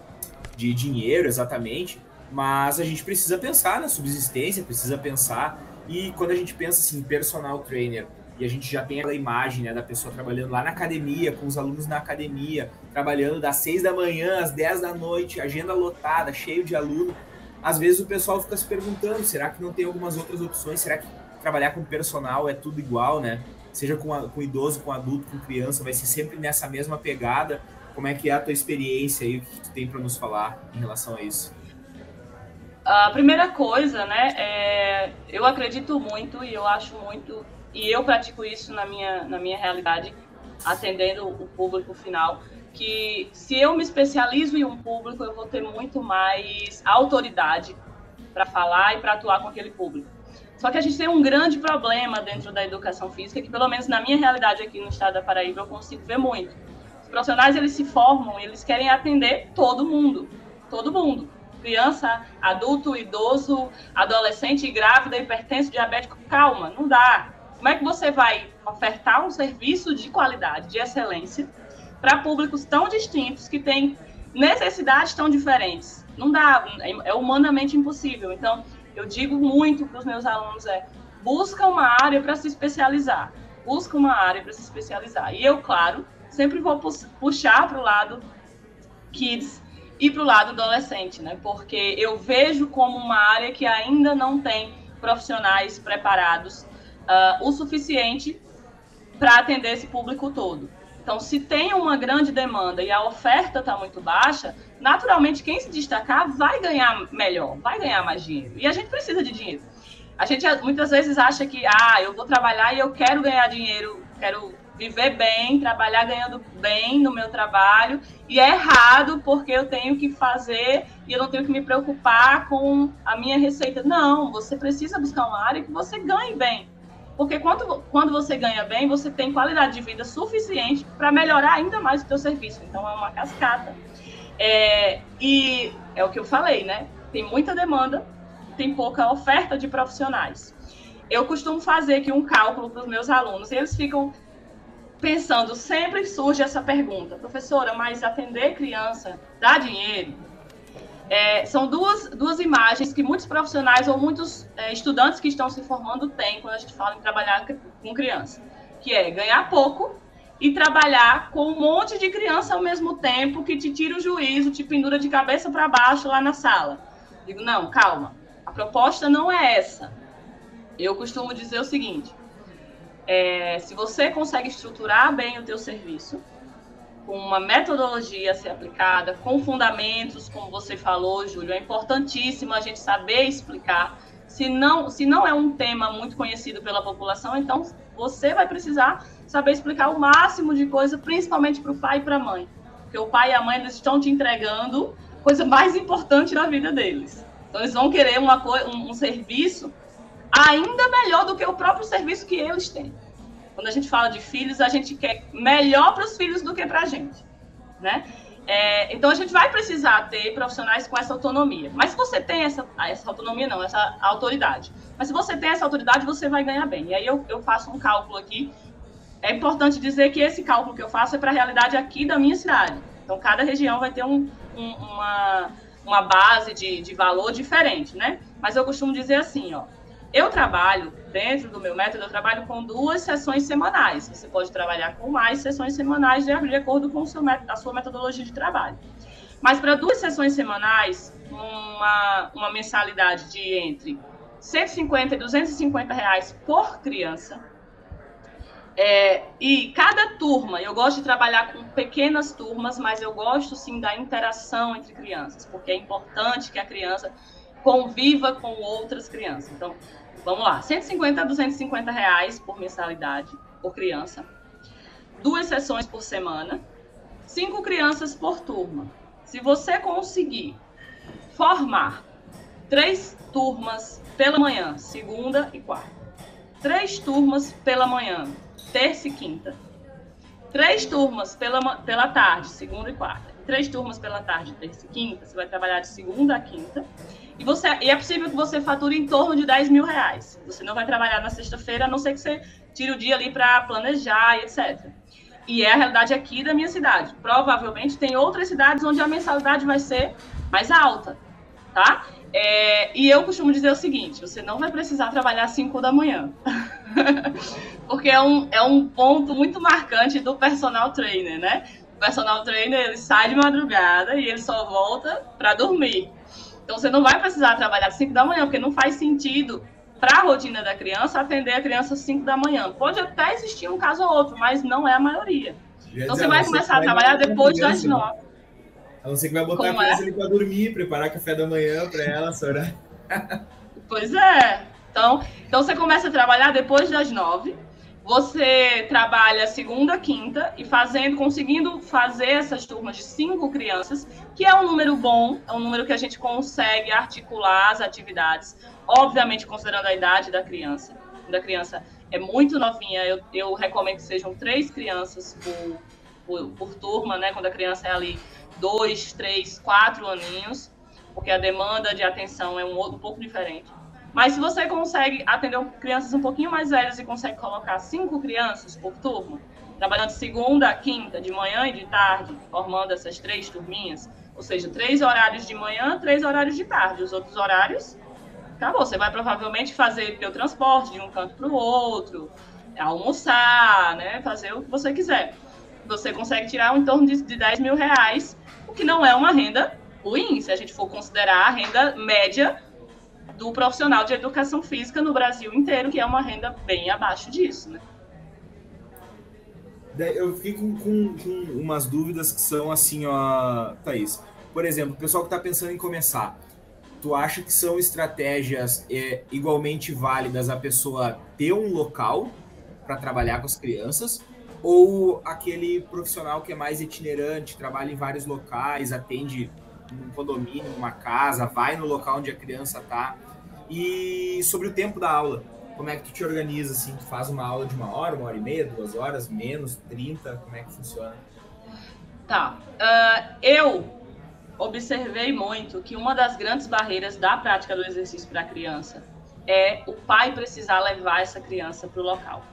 de dinheiro exatamente, mas a gente precisa pensar na subsistência, precisa pensar e quando a gente pensa assim, personal trainer e a gente já tem aquela imagem né, da pessoa trabalhando lá na academia, com os alunos na academia, trabalhando das 6 da manhã às 10 da noite, agenda lotada, cheio de aluno. Às vezes o pessoal fica se perguntando, será que não tem algumas outras opções? Será que trabalhar com personal é tudo igual, né? Seja com, a, com idoso, com adulto, com criança, vai ser sempre nessa mesma pegada. Como é que é a tua experiência e o que tu tem para nos falar em relação a isso? A primeira coisa, né, é, eu acredito muito e eu acho muito e eu pratico isso na minha, na minha realidade, atendendo o público final, que se eu me especializo em um público, eu vou ter muito mais autoridade para falar e para atuar com aquele público. Só que a gente tem um grande problema dentro da educação física, que pelo menos na minha realidade aqui no estado da Paraíba eu consigo ver muito. Os profissionais eles se formam, eles querem atender todo mundo, todo mundo. Criança, adulto, idoso, adolescente, grávida, hipertenso, diabético, calma, não dá como é que você vai ofertar um serviço de qualidade, de excelência, para públicos tão distintos que têm necessidades tão diferentes? Não dá, é humanamente impossível. Então, eu digo muito para os meus alunos é busca uma área para se especializar, busca uma área para se especializar. E eu, claro, sempre vou puxar para o lado kids e para o lado adolescente, né? Porque eu vejo como uma área que ainda não tem profissionais preparados uh, o suficiente para atender esse público todo. Então, se tem uma grande demanda e a oferta está muito baixa, naturalmente quem se destacar vai ganhar melhor, vai ganhar mais dinheiro. E a gente precisa de dinheiro. A gente muitas vezes acha que, ah, eu vou trabalhar e eu quero ganhar dinheiro, quero viver bem, trabalhar ganhando bem no meu trabalho, e é errado porque eu tenho que fazer e eu não tenho que me preocupar com a minha receita. Não, você precisa buscar uma área que você ganhe bem. Porque quando, quando você ganha bem, você tem qualidade de vida suficiente para melhorar ainda mais o seu serviço. Então, é uma cascata. É, e é o que eu falei, né? Tem muita demanda, tem pouca oferta de profissionais. Eu costumo fazer aqui um cálculo para os meus alunos e eles ficam pensando, sempre surge essa pergunta, professora, mas atender criança dá dinheiro? É, são duas, duas imagens que muitos profissionais ou muitos é, estudantes que estão se formando têm quando a gente fala em trabalhar com criança, que é ganhar pouco e trabalhar com um monte de criança ao mesmo tempo que te tira o juízo, te pendura de cabeça para baixo lá na sala. Digo, não, calma, a proposta não é essa. Eu costumo dizer o seguinte, é, se você consegue estruturar bem o teu serviço, com uma metodologia a ser aplicada, com fundamentos, como você falou, Júlio, é importantíssimo a gente saber explicar. Se não, se não é um tema muito conhecido pela população, então você vai precisar saber explicar o máximo de coisa, principalmente para o pai e para a mãe. Porque o pai e a mãe eles estão te entregando coisa mais importante da vida deles. Então, eles vão querer uma, um, um serviço ainda melhor do que o próprio serviço que eles têm. Quando a gente fala de filhos, a gente quer melhor para os filhos do que para a gente, né? É, então a gente vai precisar ter profissionais com essa autonomia. Mas se você tem essa, essa autonomia, não, essa autoridade. Mas se você tem essa autoridade, você vai ganhar bem. E aí eu, eu faço um cálculo aqui. É importante dizer que esse cálculo que eu faço é para a realidade aqui da minha cidade. Então cada região vai ter um, um, uma, uma base de, de valor diferente, né? Mas eu costumo dizer assim, ó. Eu trabalho, dentro do meu método, eu trabalho com duas sessões semanais. Você pode trabalhar com mais sessões semanais de, acordo com seu, a sua metodologia de trabalho. Mas para duas sessões semanais, uma, uma mensalidade de entre 150 e 250 reais por criança. É, e cada turma, eu gosto de trabalhar com pequenas turmas, mas eu gosto sim da interação entre crianças, porque é importante que a criança conviva com outras crianças. Então, Vamos lá, 150 a 250 reais por mensalidade, por criança. Duas sessões por semana. Cinco crianças por turma. Se você conseguir formar três turmas pela manhã, segunda e quarta. Três turmas pela manhã, terça e quinta. Três turmas pela, pela tarde, segunda e quarta. Três turmas pela tarde, terça e quinta. Você vai trabalhar de segunda a quinta. E, você, e é possível que você fature em torno de 10 mil reais. Você não vai trabalhar na sexta-feira, a não ser que você tire o dia ali para planejar e etc. E é a realidade aqui da minha cidade. Provavelmente tem outras cidades onde a mensalidade vai ser mais alta, tá? É, e eu costumo dizer o seguinte: você não vai precisar trabalhar às 5 da manhã. Porque é um, é um ponto muito marcante do personal trainer, né? O personal trainer ele sai de madrugada e ele só volta para dormir. Então você não vai precisar trabalhar às 5 da manhã, porque não faz sentido para a rotina da criança atender a criança às 5 da manhã. Pode até existir um caso ou outro, mas não é a maioria. Então você vai começar a trabalhar depois das 9. A não ser que vai botar Como a criança é? ali para dormir, preparar café da manhã para ela, senhora. pois é. Então, então você começa a trabalhar depois das 9 você trabalha segunda, quinta e fazendo, conseguindo fazer essas turmas de cinco crianças, que é um número bom, é um número que a gente consegue articular as atividades, obviamente considerando a idade da criança. Quando a criança é muito novinha, eu, eu recomendo que sejam três crianças por, por, por turma, né? Quando a criança é ali dois, três, quatro aninhos, porque a demanda de atenção é um, um pouco diferente. Mas se você consegue atender crianças um pouquinho mais velhas e consegue colocar cinco crianças por turma, trabalhando segunda, quinta, de manhã e de tarde, formando essas três turminhas, ou seja, três horários de manhã, três horários de tarde. Os outros horários, acabou. Você vai provavelmente fazer o transporte de um canto para o outro, almoçar, né? Fazer o que você quiser. Você consegue tirar em torno de, de 10 mil reais, o que não é uma renda ruim, se a gente for considerar a renda média do profissional de educação física no Brasil inteiro, que é uma renda bem abaixo disso, né? Eu fico com, com umas dúvidas que são assim, ó, Thaís. Por exemplo, o pessoal que está pensando em começar, tu acha que são estratégias é, igualmente válidas a pessoa ter um local para trabalhar com as crianças ou aquele profissional que é mais itinerante, trabalha em vários locais, atende num condomínio, numa casa, vai no local onde a criança está e sobre o tempo da aula, como é que tu te organiza, assim, tu faz uma aula de uma hora, uma hora e meia, duas horas, menos, trinta, como é que funciona? Tá, uh, eu observei muito que uma das grandes barreiras da prática do exercício para a criança é o pai precisar levar essa criança para o local.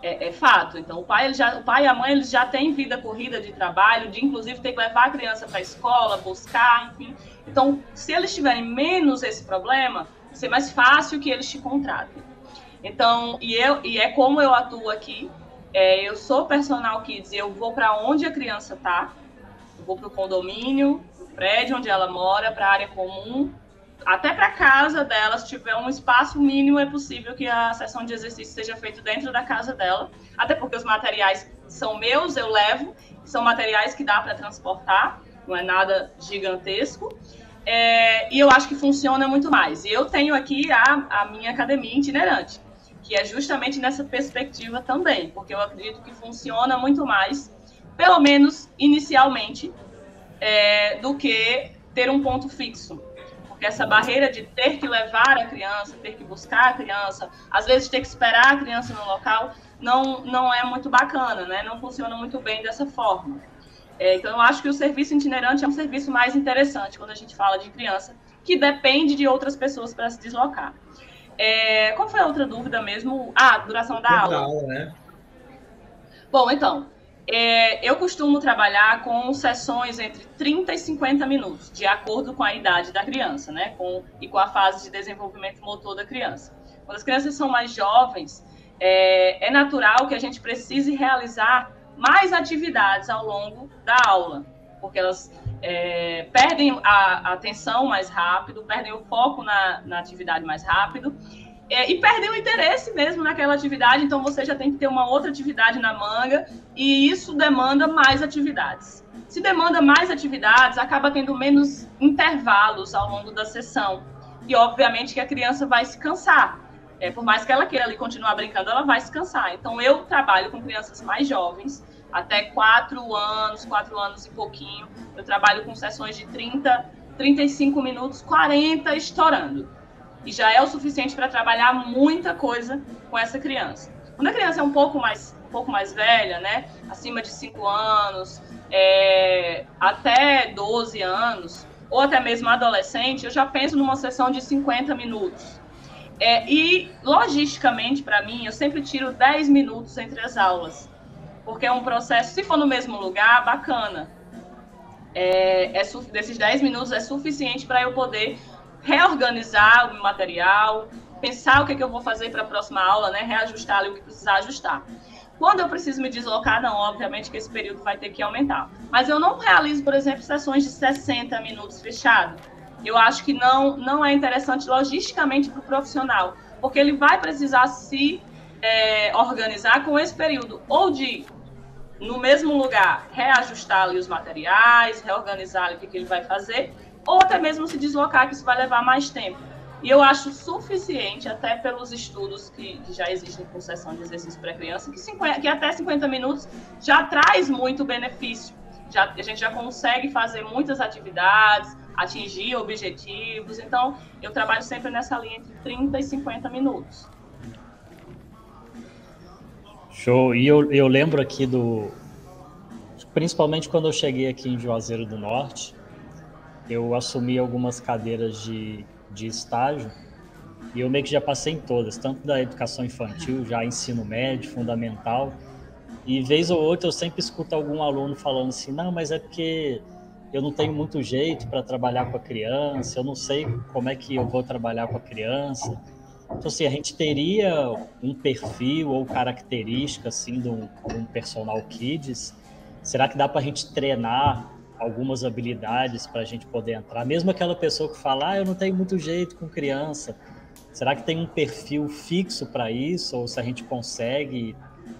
É, é, fato. Então, o pai, ele já, o pai e a mãe eles já têm vida corrida de trabalho, de inclusive ter que levar a criança para a escola, buscar, enfim. Então, se eles tiverem menos esse problema, ser mais fácil que eles te contratem. Então, e, eu, e é como eu atuo aqui. É, eu sou personal kids, eu vou para onde a criança está, vou para o condomínio, pro prédio onde ela mora, para a área comum, até para casa dela, se tiver um espaço mínimo, é possível que a sessão de exercício seja feita dentro da casa dela, até porque os materiais são meus, eu levo, são materiais que dá para transportar, não é nada gigantesco. É, e eu acho que funciona muito mais. E eu tenho aqui a, a minha academia itinerante, que é justamente nessa perspectiva também, porque eu acredito que funciona muito mais, pelo menos inicialmente, é, do que ter um ponto fixo. Porque essa barreira de ter que levar a criança, ter que buscar a criança, às vezes ter que esperar a criança no local, não, não é muito bacana, né? Não funciona muito bem dessa forma. É, então, eu acho que o serviço itinerante é um serviço mais interessante quando a gente fala de criança, que depende de outras pessoas para se deslocar. É, qual foi a outra dúvida mesmo? Ah, duração da aula. aula né? Bom, então, é, eu costumo trabalhar com sessões entre 30 e 50 minutos, de acordo com a idade da criança, né? Com, e com a fase de desenvolvimento motor da criança. Quando as crianças são mais jovens, é, é natural que a gente precise realizar mais atividades ao longo da aula, porque elas é, perdem a, atenção mais rápido, perdem o foco na, na atividade mais rápido é, e perdem o interesse mesmo naquela atividade, então você já tem que ter uma outra atividade na manga e isso demanda mais atividades. Se demanda mais atividades, acaba tendo menos intervalos ao longo da sessão. E obviamente que a criança vai se cansar. É, por mais que ela queira ali continuar brincando, ela vai se cansar. Então, eu trabalho com crianças mais jovens, até 4 anos, 4 anos e pouquinho. Eu trabalho com sessões de 30, 35 minutos, 40 estourando. E já é o suficiente para trabalhar muita coisa com essa criança. Quando a criança é um pouco mais, um pouco mais velha, né, acima de 5 anos, é, até 12 anos, ou até mesmo adolescente, eu já penso numa sessão de 50 minutos. É, e, logisticamente, para mim, eu sempre tiro 10 minutos entre as aulas. Porque é um processo, se for no mesmo lugar, bacana. É, é desses 10 minutos é suficiente para eu poder reorganizar o material, pensar o que, é que eu vou fazer para a próxima aula, né? reajustar ali o que precisar ajustar. Quando eu preciso me deslocar, não, obviamente que esse período vai ter que aumentar. Mas eu não realizo, por exemplo, sessões de 60 minutos fechado eu acho que não, não é interessante logisticamente para o profissional, porque ele vai precisar se é, organizar com esse período, ou de, no mesmo lugar, reajustar ali os materiais, reorganizar ali o que, que ele vai fazer, ou até mesmo se deslocar, que isso vai levar mais tempo. E eu acho suficiente, até pelos estudos que, que já existem com sessão de exercício para criança, que, que até 50 minutos já traz muito benefício. Já, a gente já consegue fazer muitas atividades, atingir objetivos. Então, eu trabalho sempre nessa linha entre 30 e 50 minutos. Show. E eu, eu lembro aqui do. Principalmente quando eu cheguei aqui em Juazeiro do Norte, eu assumi algumas cadeiras de, de estágio e eu meio que já passei em todas, tanto da educação infantil, já ensino médio, fundamental. E vez ou outra eu sempre escuto algum aluno falando assim: não, mas é porque eu não tenho muito jeito para trabalhar com a criança, eu não sei como é que eu vou trabalhar com a criança. Então, assim, a gente teria um perfil ou característica, assim, de um, de um personal kids. Será que dá para a gente treinar algumas habilidades para a gente poder entrar? Mesmo aquela pessoa que fala, ah, eu não tenho muito jeito com criança. Será que tem um perfil fixo para isso? Ou se a gente consegue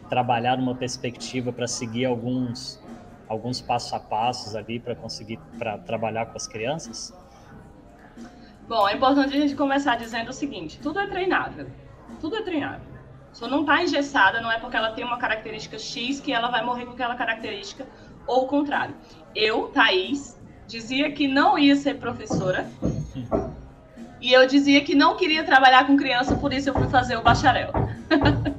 trabalhar numa perspectiva para seguir alguns alguns passo a passos ali para conseguir para trabalhar com as crianças? Bom, é importante a gente começar dizendo o seguinte: tudo é treinável. Tudo é treinável. Se não está engessada, não é porque ela tem uma característica X que ela vai morrer com aquela característica, ou o contrário. Eu, Thaís, dizia que não ia ser professora. e eu dizia que não queria trabalhar com criança, por isso eu fui fazer o bacharel.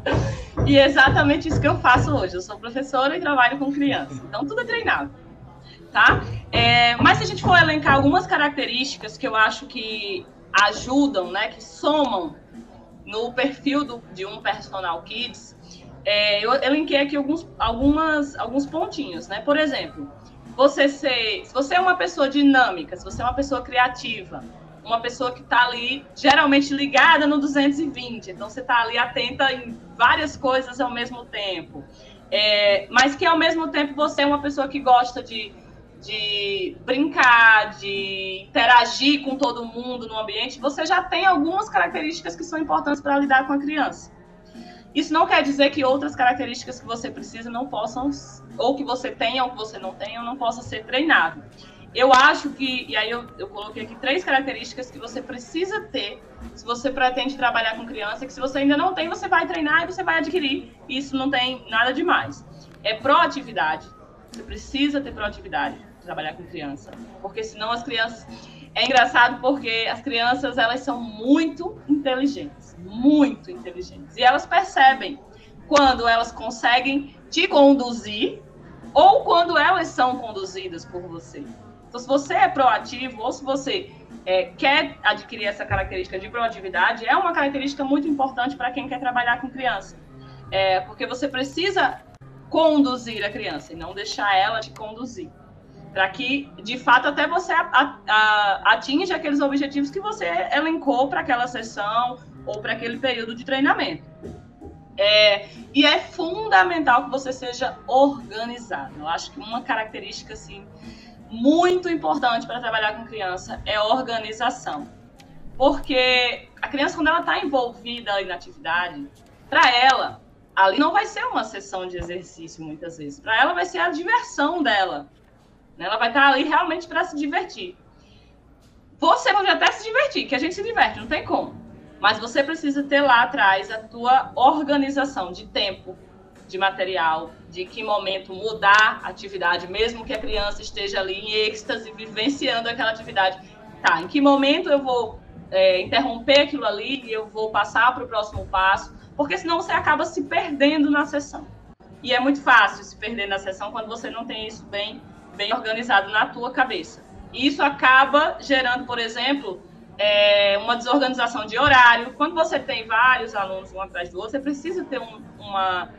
E é exatamente isso que eu faço hoje. Eu sou professora e trabalho com crianças. Então, tudo é treinado. Tá? É, mas se a gente for elencar algumas características que eu acho que ajudam, né, que somam no perfil do, de um personal kids, é, eu elenquei aqui alguns, algumas, alguns pontinhos, né? Por exemplo, você ser, se você é uma pessoa dinâmica, se você é uma pessoa criativa, uma pessoa que está ali geralmente ligada no 220, então você está ali atenta em várias coisas ao mesmo tempo, é, mas que ao mesmo tempo você é uma pessoa que gosta de de brincar, de interagir com todo mundo no ambiente, você já tem algumas características que são importantes para lidar com a criança. Isso não quer dizer que outras características que você precisa não possam, ou que você tenha ou que você não tenha, não possa ser treinado. Eu acho que, e aí eu, eu coloquei aqui três características que você precisa ter se você pretende trabalhar com criança, que se você ainda não tem, você vai treinar e você vai adquirir. Isso não tem nada demais. É proatividade. Você precisa ter proatividade de trabalhar com criança, porque senão as crianças é engraçado porque as crianças elas são muito inteligentes, muito inteligentes. E elas percebem quando elas conseguem te conduzir ou quando elas são conduzidas por você. Então, se você é proativo ou se você é, quer adquirir essa característica de proatividade, é uma característica muito importante para quem quer trabalhar com criança. É, porque você precisa conduzir a criança e não deixar ela te conduzir. Para que, de fato, até você atinja aqueles objetivos que você elencou para aquela sessão ou para aquele período de treinamento. É, e é fundamental que você seja organizado. Eu acho que uma característica assim muito importante para trabalhar com criança é organização. Porque a criança, quando ela está envolvida na atividade, para ela, ali não vai ser uma sessão de exercício muitas vezes. Para ela vai ser a diversão dela. Né? Ela vai estar tá ali realmente para se divertir. Você pode até se divertir, que a gente se diverte, não tem como. Mas você precisa ter lá atrás a tua organização de tempo, de material, de que momento mudar a atividade, mesmo que a criança esteja ali em êxtase, vivenciando aquela atividade. Tá, em que momento eu vou é, interromper aquilo ali e eu vou passar para o próximo passo, porque senão você acaba se perdendo na sessão. E é muito fácil se perder na sessão quando você não tem isso bem, bem organizado na tua cabeça. E isso acaba gerando, por exemplo, é, uma desorganização de horário. Quando você tem vários alunos um atrás do outro, você precisa ter um, uma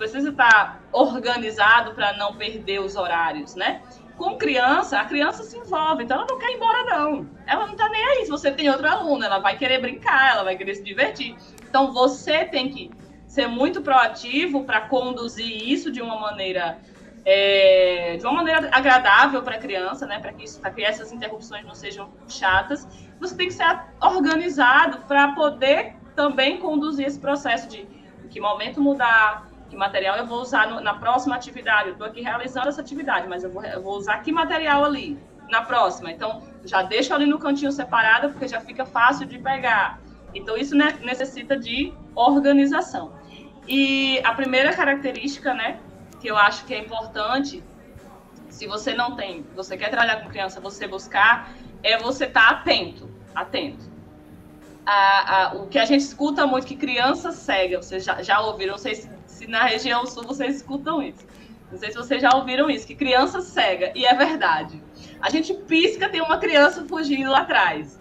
precisa estar organizado para não perder os horários, né? Com criança, a criança se envolve, então ela não quer ir embora, não. Ela não está nem aí se você tem outro aluno, ela vai querer brincar, ela vai querer se divertir. Então você tem que ser muito proativo para conduzir isso de uma maneira é, de uma maneira agradável para a criança, né, para que, que essas interrupções não sejam chatas. Você tem que ser organizado para poder também conduzir esse processo de em que momento mudar, que material eu vou usar no, na próxima atividade. Eu estou aqui realizando essa atividade, mas eu vou, eu vou usar que material ali na próxima. Então, já deixo ali no cantinho separado, porque já fica fácil de pegar. Então, isso necessita de organização. E a primeira característica, né, que eu acho que é importante, se você não tem, você quer trabalhar com criança, você buscar, é você estar tá atento, atento. A, a, o que a gente escuta muito, que criança cega, vocês já, já ouviram, não sei se se na região sul vocês escutam isso. Não sei se vocês já ouviram isso, que criança cega, e é verdade. A gente pisca, tem uma criança fugindo lá atrás.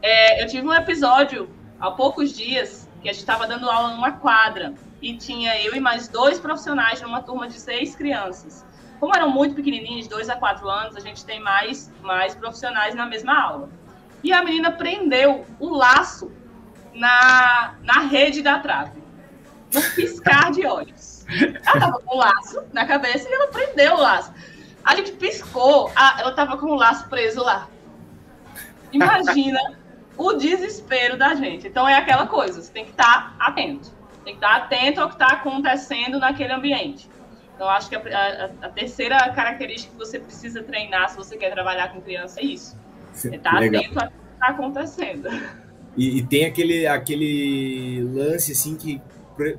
É, eu tive um episódio há poucos dias que a gente estava dando aula numa quadra e tinha eu e mais dois profissionais numa turma de seis crianças. Como eram muito pequenininhos, dois a quatro anos, a gente tem mais, mais profissionais na mesma aula. E a menina prendeu o laço na, na rede da trave no piscar de olhos. Ela tava com o laço na cabeça e ela prendeu o laço. A gente piscou, a, ela tava com o laço preso lá. Imagina o desespero da gente. Então é aquela coisa, você tem que estar tá atento. Tem que estar tá atento ao que está acontecendo naquele ambiente. Então, acho que a, a, a, terceira característica que você precisa treinar se você quer trabalhar com criança é isso. É estar tá atento ao que está acontecendo. E, e, tem aquele, aquele lance, assim, que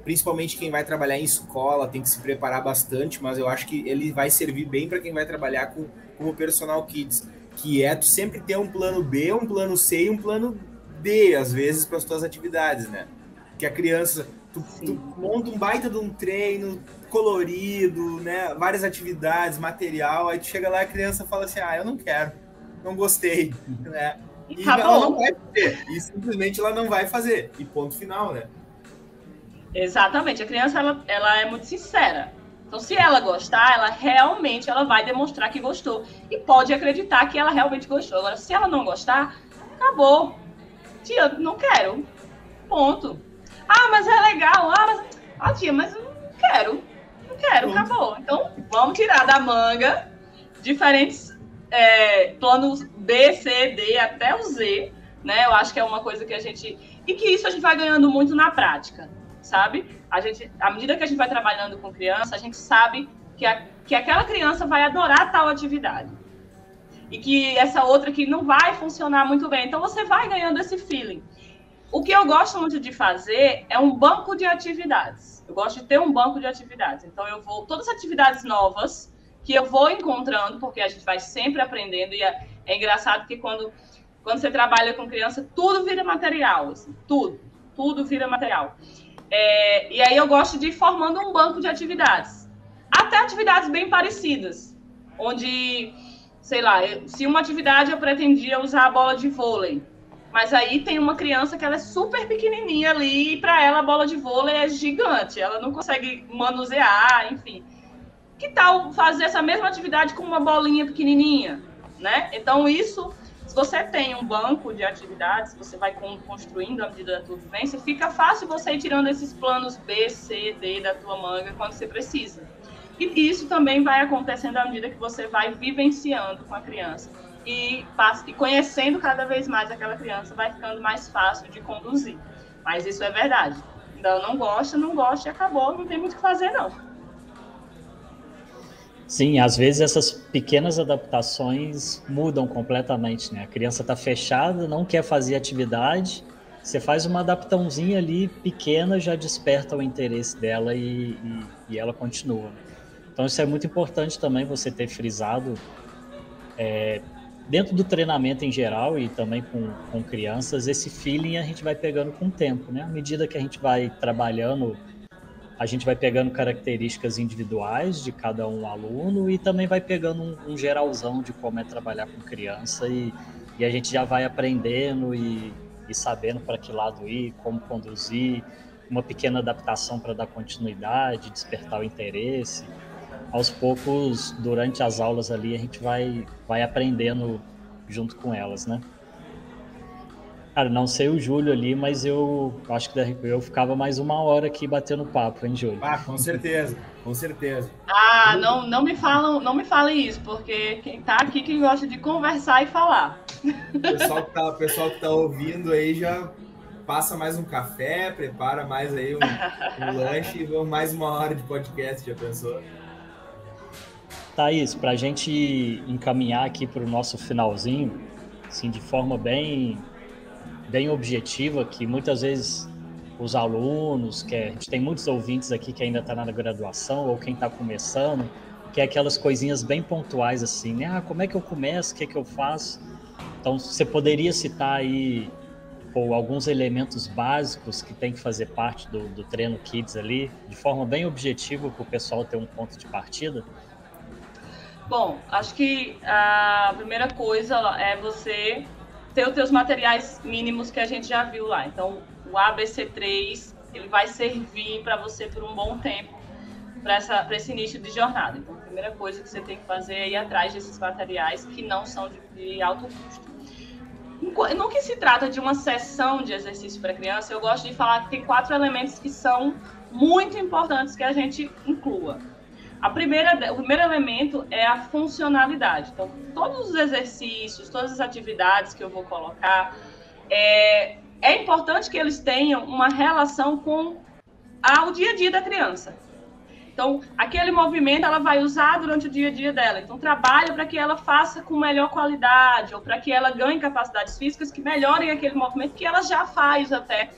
principalmente quem vai trabalhar em escola tem que se preparar bastante, mas eu acho que ele vai servir bem para quem vai trabalhar com como personal kids, que é tu sempre ter um plano B, um plano C e um plano D, às vezes, para as tuas atividades, né? Que a criança, tu, tu, monta um baita de um treino colorido, né? Várias atividades, material, aí tu chega lá e a criança fala assim, ah, eu não quero, não gostei, né? E tá ela não vai fazer, e simplesmente ela não vai fazer, e ponto final, né? Exatamente. A criança ela, ela é muito sincera. Então, se ela gostar, ela realmente ela vai demonstrar que gostou e pode acreditar que ela realmente gostou. Agora, se ela não gostar, acabou. Tia, não quero. Ponto. Ah, mas é legal. Ah, mas... ah tia, mas eu não quero. Não quero, acabou. Então, vamos tirar da manga diferentes é, planos B, C, D até o Z, né? Eu acho que é uma coisa que a gente e que isso a gente vai ganhando muito na prática, sabe? A gente, à medida que a gente vai trabalhando com criança, a gente sabe que, a, que aquela criança vai adorar tal atividade e que essa outra aqui não vai funcionar muito bem. Então você vai ganhando esse feeling. O que eu gosto muito de fazer é um banco de atividades. Eu gosto de ter um banco de atividades. Então eu vou todas as atividades novas que eu vou encontrando, porque a gente vai sempre aprendendo e é, é engraçado que quando quando você trabalha com criança, tudo vira material, assim, tudo, tudo vira material. É, e aí eu gosto de ir formando um banco de atividades, até atividades bem parecidas, onde sei lá, se uma atividade eu pretendia usar a bola de vôlei, mas aí tem uma criança que ela é super pequenininha ali e para ela a bola de vôlei é gigante, ela não consegue manusear, enfim. Que tal fazer essa mesma atividade com uma bolinha pequenininha, né? Então isso, se você tem um banco de atividades, você vai construindo à medida da tua vivência, fica fácil você ir tirando esses planos B, C, D da tua manga quando você precisa. E isso também vai acontecendo à medida que você vai vivenciando com a criança. E, e conhecendo cada vez mais aquela criança, vai ficando mais fácil de conduzir. Mas isso é verdade. Então, não gosta, não gosta e acabou, não tem muito o que fazer, não. Sim, às vezes essas pequenas adaptações mudam completamente, né? A criança está fechada, não quer fazer atividade, você faz uma adaptãozinha ali pequena, já desperta o interesse dela e, e, e ela continua. Então isso é muito importante também você ter frisado é, dentro do treinamento em geral e também com, com crianças, esse feeling a gente vai pegando com o tempo, né? À medida que a gente vai trabalhando, a gente vai pegando características individuais de cada um aluno e também vai pegando um, um geralzão de como é trabalhar com criança e, e a gente já vai aprendendo e, e sabendo para que lado ir, como conduzir, uma pequena adaptação para dar continuidade, despertar o interesse aos poucos, durante as aulas ali, a gente vai, vai aprendendo junto com elas, né? Cara, não sei o Júlio ali, mas eu acho que eu ficava mais uma hora aqui batendo papo, hein, Júlio? Ah, com certeza, com certeza. Ah, não, não me falam, não me falem isso, porque quem tá aqui que gosta de conversar e falar. O pessoal que tá, pessoal que tá ouvindo aí já passa mais um café, prepara mais aí um, um lanche e vamos mais uma hora de podcast, já pensou? Thaís, para a gente encaminhar aqui para o nosso finalzinho, assim, de forma bem, bem objetiva, que muitas vezes os alunos, que é, a gente tem muitos ouvintes aqui que ainda está na graduação ou quem está começando, que é aquelas coisinhas bem pontuais assim, né? Ah, como é que eu começo? O que é que eu faço? Então, você poderia citar aí ou alguns elementos básicos que tem que fazer parte do, do treino Kids ali, de forma bem objetiva para o pessoal ter um ponto de partida? Bom, acho que a primeira coisa é você ter os seus materiais mínimos que a gente já viu lá. Então, o ABC3 ele vai servir para você por um bom tempo para esse início de jornada. Então, a primeira coisa que você tem que fazer é ir atrás desses materiais que não são de, de alto custo. No que se trata de uma sessão de exercício para criança, eu gosto de falar que tem quatro elementos que são muito importantes que a gente inclua. A primeira, o primeiro elemento é a funcionalidade. Então, todos os exercícios, todas as atividades que eu vou colocar, é, é importante que eles tenham uma relação com o dia a dia da criança. Então, aquele movimento ela vai usar durante o dia a dia dela. Então, trabalha para que ela faça com melhor qualidade ou para que ela ganhe capacidades físicas que melhorem aquele movimento que ela já faz até.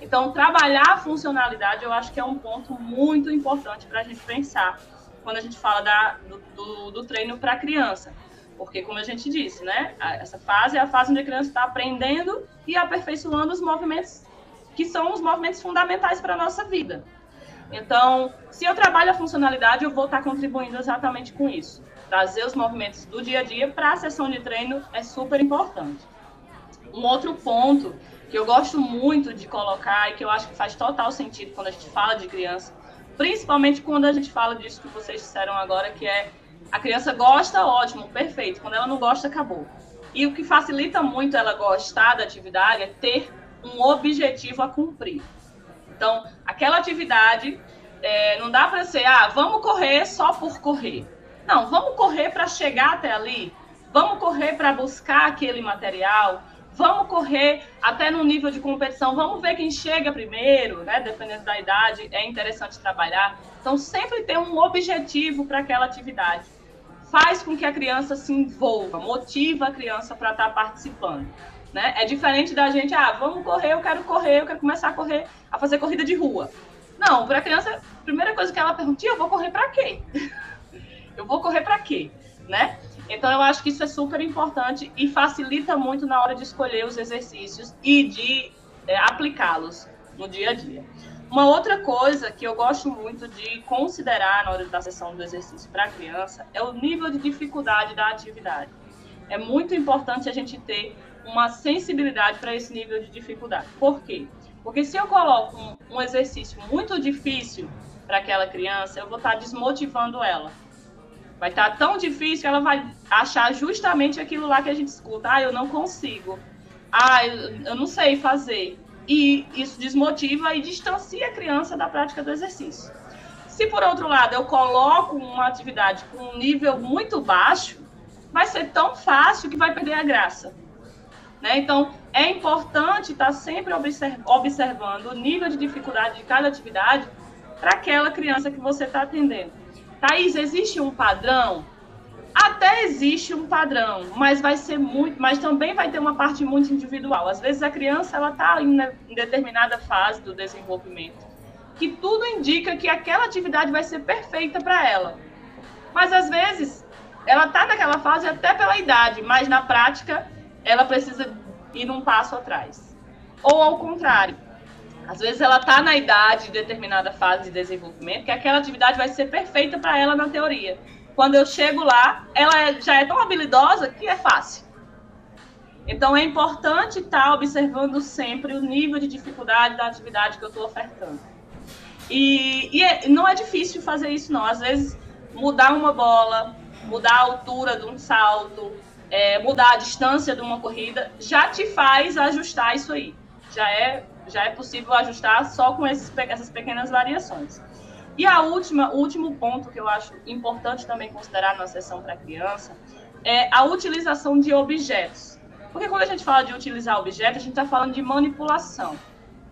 Então, trabalhar a funcionalidade eu acho que é um ponto muito importante para a gente pensar quando a gente fala da, do, do, do treino para criança. Porque, como a gente disse, né, essa fase é a fase onde a criança está aprendendo e aperfeiçoando os movimentos que são os movimentos fundamentais para a nossa vida. Então, se eu trabalho a funcionalidade, eu vou estar contribuindo exatamente com isso. Trazer os movimentos do dia a dia para a sessão de treino é super importante. Um outro ponto que eu gosto muito de colocar e que eu acho que faz total sentido quando a gente fala de criança principalmente quando a gente fala disso que vocês disseram agora, que é a criança gosta, ótimo, perfeito. Quando ela não gosta, acabou. E o que facilita muito ela gostar da atividade é ter um objetivo a cumprir. Então, aquela atividade é, não dá para ser, ah, vamos correr só por correr. Não, vamos correr para chegar até ali. Vamos correr para buscar aquele material, vamos correr até no nível de competição, vamos ver quem chega primeiro, né? Dependendo da idade, é interessante trabalhar. Então, sempre ter um objetivo para aquela atividade. Faz com que a criança se envolva, motiva a criança para estar tá participando. Né? É diferente da gente, ah, vamos correr, eu quero correr, eu quero começar a correr, a fazer corrida de rua. Não, para a criança, a primeira coisa que ela pergunta, eu vou correr para quê? eu vou correr para quê? Né? Então, eu acho que isso é super importante e facilita muito na hora de escolher os exercícios e de é, aplicá-los no dia a dia. Uma outra coisa que eu gosto muito de considerar na hora da sessão do exercício para a criança é o nível de dificuldade da atividade. É muito importante a gente ter uma sensibilidade para esse nível de dificuldade. Por quê? Porque se eu coloco um, um exercício muito difícil para aquela criança, eu vou estar tá desmotivando ela. Vai estar tá tão difícil que ela vai achar justamente aquilo lá que a gente escuta. Ah, eu não consigo. Ah, eu, eu não sei fazer. E isso desmotiva e distancia a criança da prática do exercício. Se por outro lado eu coloco uma atividade com um nível muito baixo, vai ser tão fácil que vai perder a graça. Né? Então, é importante estar sempre observando o nível de dificuldade de cada atividade para aquela criança que você está atendendo. Thaís, existe um padrão? Até existe um padrão, mas vai ser muito, mas também vai ter uma parte muito individual. Às vezes a criança ela está em, determinada fase do desenvolvimento, que tudo indica que aquela atividade vai ser perfeita para ela. Mas às vezes ela está naquela fase até pela idade, mas na prática ela precisa ir um passo atrás. Ou ao contrário, às vezes ela está na idade de determinada fase de desenvolvimento que aquela atividade vai ser perfeita para ela na teoria. Quando eu chego lá, ela é, já é tão habilidosa que é fácil. Então é importante estar tá observando sempre o nível de dificuldade da atividade que eu estou ofertando. E, e é, não é difícil fazer isso, não. Às vezes, mudar uma bola, mudar a altura de um salto, é, mudar a distância de uma corrida, já te faz ajustar isso aí. Já é, já é possível ajustar só com esses, essas pequenas variações. E a última, o último ponto que eu acho importante também considerar na sessão para criança é a utilização de objetos. Porque quando a gente fala de utilizar objetos, a gente está falando de manipulação.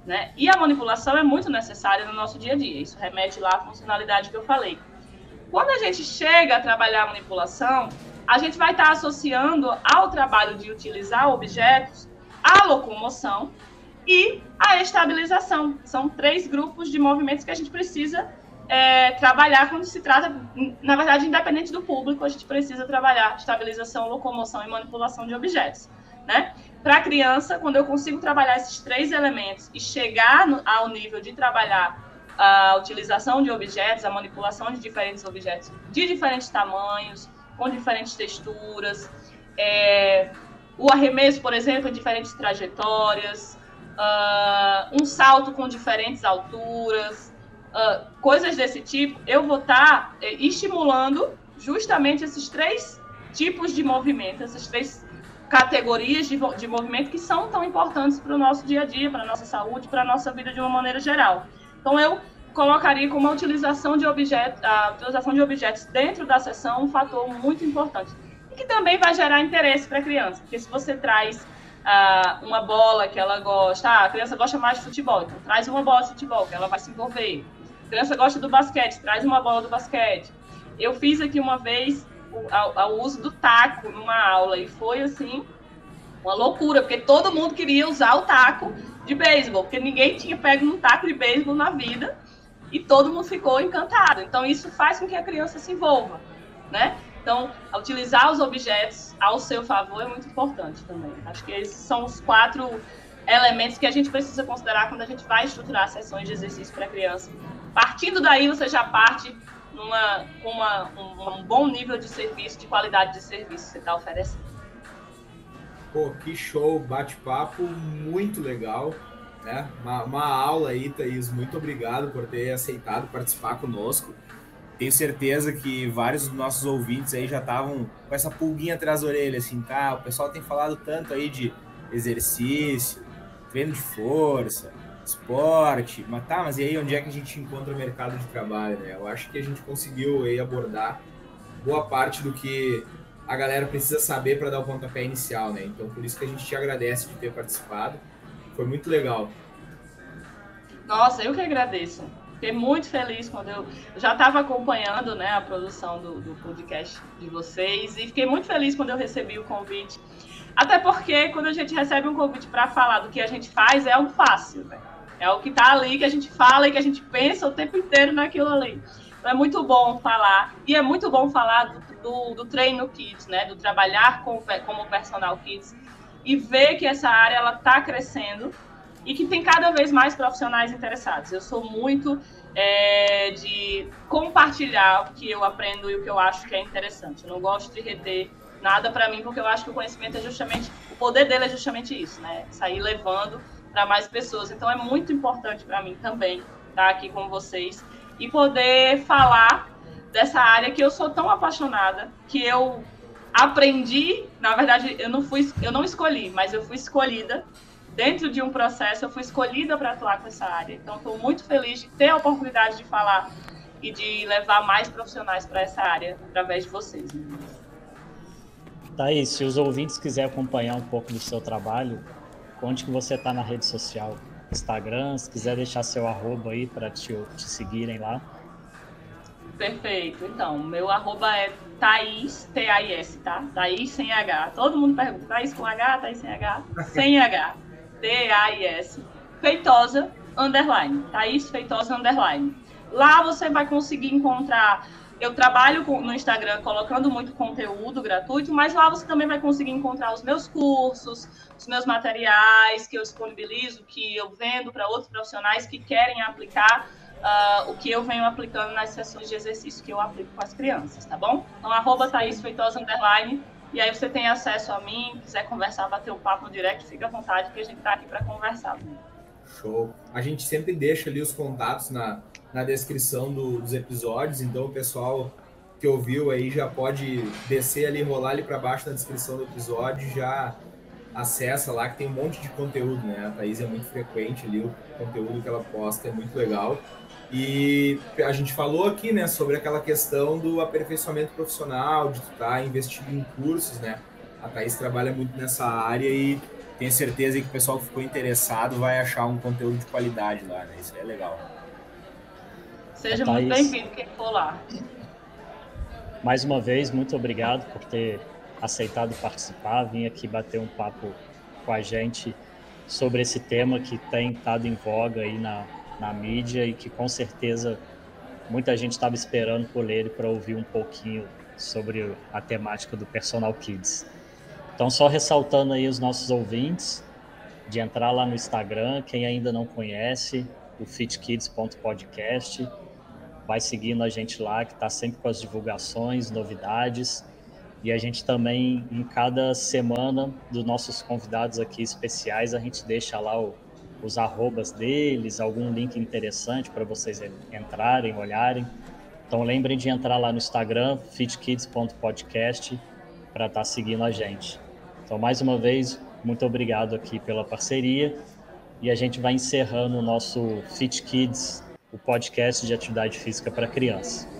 Né? E a manipulação é muito necessária no nosso dia a dia. Isso remete lá à funcionalidade que eu falei. Quando a gente chega a trabalhar a manipulação, a gente vai estar associando ao trabalho de utilizar objetos a locomoção e a estabilização. São três grupos de movimentos que a gente precisa é, trabalhar quando se trata, na verdade, independente do público, a gente precisa trabalhar estabilização, locomoção e manipulação de objetos. Né? Para a criança, quando eu consigo trabalhar esses três elementos e chegar no, ao nível de trabalhar a utilização de objetos, a manipulação de diferentes objetos de diferentes tamanhos, com diferentes texturas, é, o arremesso, por exemplo, em diferentes trajetórias, uh, um salto com diferentes alturas, uh, coisas desse tipo, eu vou estar tá, é, estimulando justamente esses três tipos de movimento, essas três categorias de, de movimento que são tão importantes para o nosso dia a dia, para a nossa saúde, para a nossa vida de uma maneira geral. Então, eu colocaria como a utilização de objetos, a utilização de objetos dentro da sessão um fator muito importante e que também vai gerar interesse para a criança, porque se você traz ah, uma bola que ela gosta, ah, a criança gosta mais de futebol, então traz uma bola de futebol que ela vai se envolver. A criança gosta do basquete, traz uma bola do basquete. Eu fiz aqui uma vez o, o uso do taco numa aula e foi assim uma loucura, porque todo mundo queria usar o taco de beisebol, porque ninguém tinha pego um taco de beisebol na vida e todo mundo ficou encantado. Então, isso faz com que a criança se envolva, né? Então, utilizar os objetos ao seu favor é muito importante também. Acho que esses são os quatro elementos que a gente precisa considerar quando a gente vai estruturar sessões de exercício para criança. Partindo daí, você já parte numa, com uma, um, um bom nível de serviço, de qualidade de serviço que você está oferecendo. Pô, que show, bate-papo muito legal. Né? Uma, uma aula aí, Thaís. Muito obrigado por ter aceitado participar conosco. Tenho certeza que vários dos nossos ouvintes aí já estavam com essa pulguinha atrás da orelha, assim, tá? O pessoal tem falado tanto aí de exercício, treino de força, esporte, mas tá, mas e aí onde é que a gente encontra o mercado de trabalho, né? Eu acho que a gente conseguiu aí abordar boa parte do que a galera precisa saber para dar o pontapé inicial, né? Então, por isso que a gente te agradece de ter participado. Foi muito legal. Nossa, eu que agradeço. Fiquei muito feliz quando eu, já estava acompanhando né, a produção do, do podcast de vocês e fiquei muito feliz quando eu recebi o convite. Até porque quando a gente recebe um convite para falar do que a gente faz, é algo fácil, né? É o que está ali, que a gente fala e que a gente pensa o tempo inteiro naquilo ali. Então é muito bom falar. E é muito bom falar do, do, do treino kids, né? Do trabalhar com, como personal kids e ver que essa área ela está crescendo e que tem cada vez mais profissionais interessados. Eu sou muito é, de compartilhar o que eu aprendo e o que eu acho que é interessante. Eu não gosto de reter nada para mim, porque eu acho que o conhecimento é justamente, o poder dele é justamente isso, né? Sair levando para mais pessoas. Então é muito importante para mim também estar aqui com vocês e poder falar dessa área que eu sou tão apaixonada, que eu aprendi, na verdade, eu não fui, eu não escolhi, mas eu fui escolhida dentro de um processo, eu fui escolhida para atuar com essa área. Então, estou muito feliz de ter a oportunidade de falar e de levar mais profissionais para essa área através de vocês. Thaís, se os ouvintes quiserem acompanhar um pouco do seu trabalho, onde que você está na rede social? Instagram, se quiser deixar seu arroba aí para te, te seguirem lá. Perfeito. Então, meu arroba é Thaís, T-A-I-S, tá? Thaís sem H. Todo mundo pergunta, Thaís com H, Thaís sem H? Sem H. T-A-I-S. Feitosa, underline. Thaís Feitosa, underline. Lá você vai conseguir encontrar eu trabalho no Instagram colocando muito conteúdo gratuito, mas lá você também vai conseguir encontrar os meus cursos, os meus materiais que eu disponibilizo, que eu vendo para outros profissionais que querem aplicar uh, o que eu venho aplicando nas sessões de exercício que eu aplico com as crianças, tá bom? Então, arroba Thaís Feitosa Underline, e aí você tem acesso a mim, quiser conversar, bater um papo no direct, fica à vontade, que a gente está aqui para conversar. Show. A gente sempre deixa ali os contatos na, na descrição do, dos episódios, então o pessoal que ouviu aí já pode descer ali, rolar ali para baixo na descrição do episódio, já acessa lá que tem um monte de conteúdo, né? A Thaís é muito frequente ali, o conteúdo que ela posta é muito legal. E a gente falou aqui, né, sobre aquela questão do aperfeiçoamento profissional, de estar tá investindo em cursos, né? A Thaís trabalha muito nessa área e tenho certeza que o pessoal que ficou interessado vai achar um conteúdo de qualidade lá, né? Isso é legal. Seja muito bem-vindo quem for lá. Mais uma vez, muito obrigado por ter aceitado participar, vim aqui bater um papo com a gente sobre esse tema que tem estado em voga aí na, na mídia e que com certeza muita gente estava esperando por ele para ouvir um pouquinho sobre a temática do Personal Kids. Então, só ressaltando aí os nossos ouvintes, de entrar lá no Instagram, quem ainda não conhece, o fitkids.podcast, vai seguindo a gente lá, que está sempre com as divulgações, novidades. E a gente também, em cada semana dos nossos convidados aqui especiais, a gente deixa lá o, os arrobas deles, algum link interessante para vocês entrarem, olharem. Então lembrem de entrar lá no Instagram, fitkids.podcast, para estar tá seguindo a gente. Então, mais uma vez, muito obrigado aqui pela parceria. E a gente vai encerrando o nosso Fit Kids o podcast de atividade física para criança.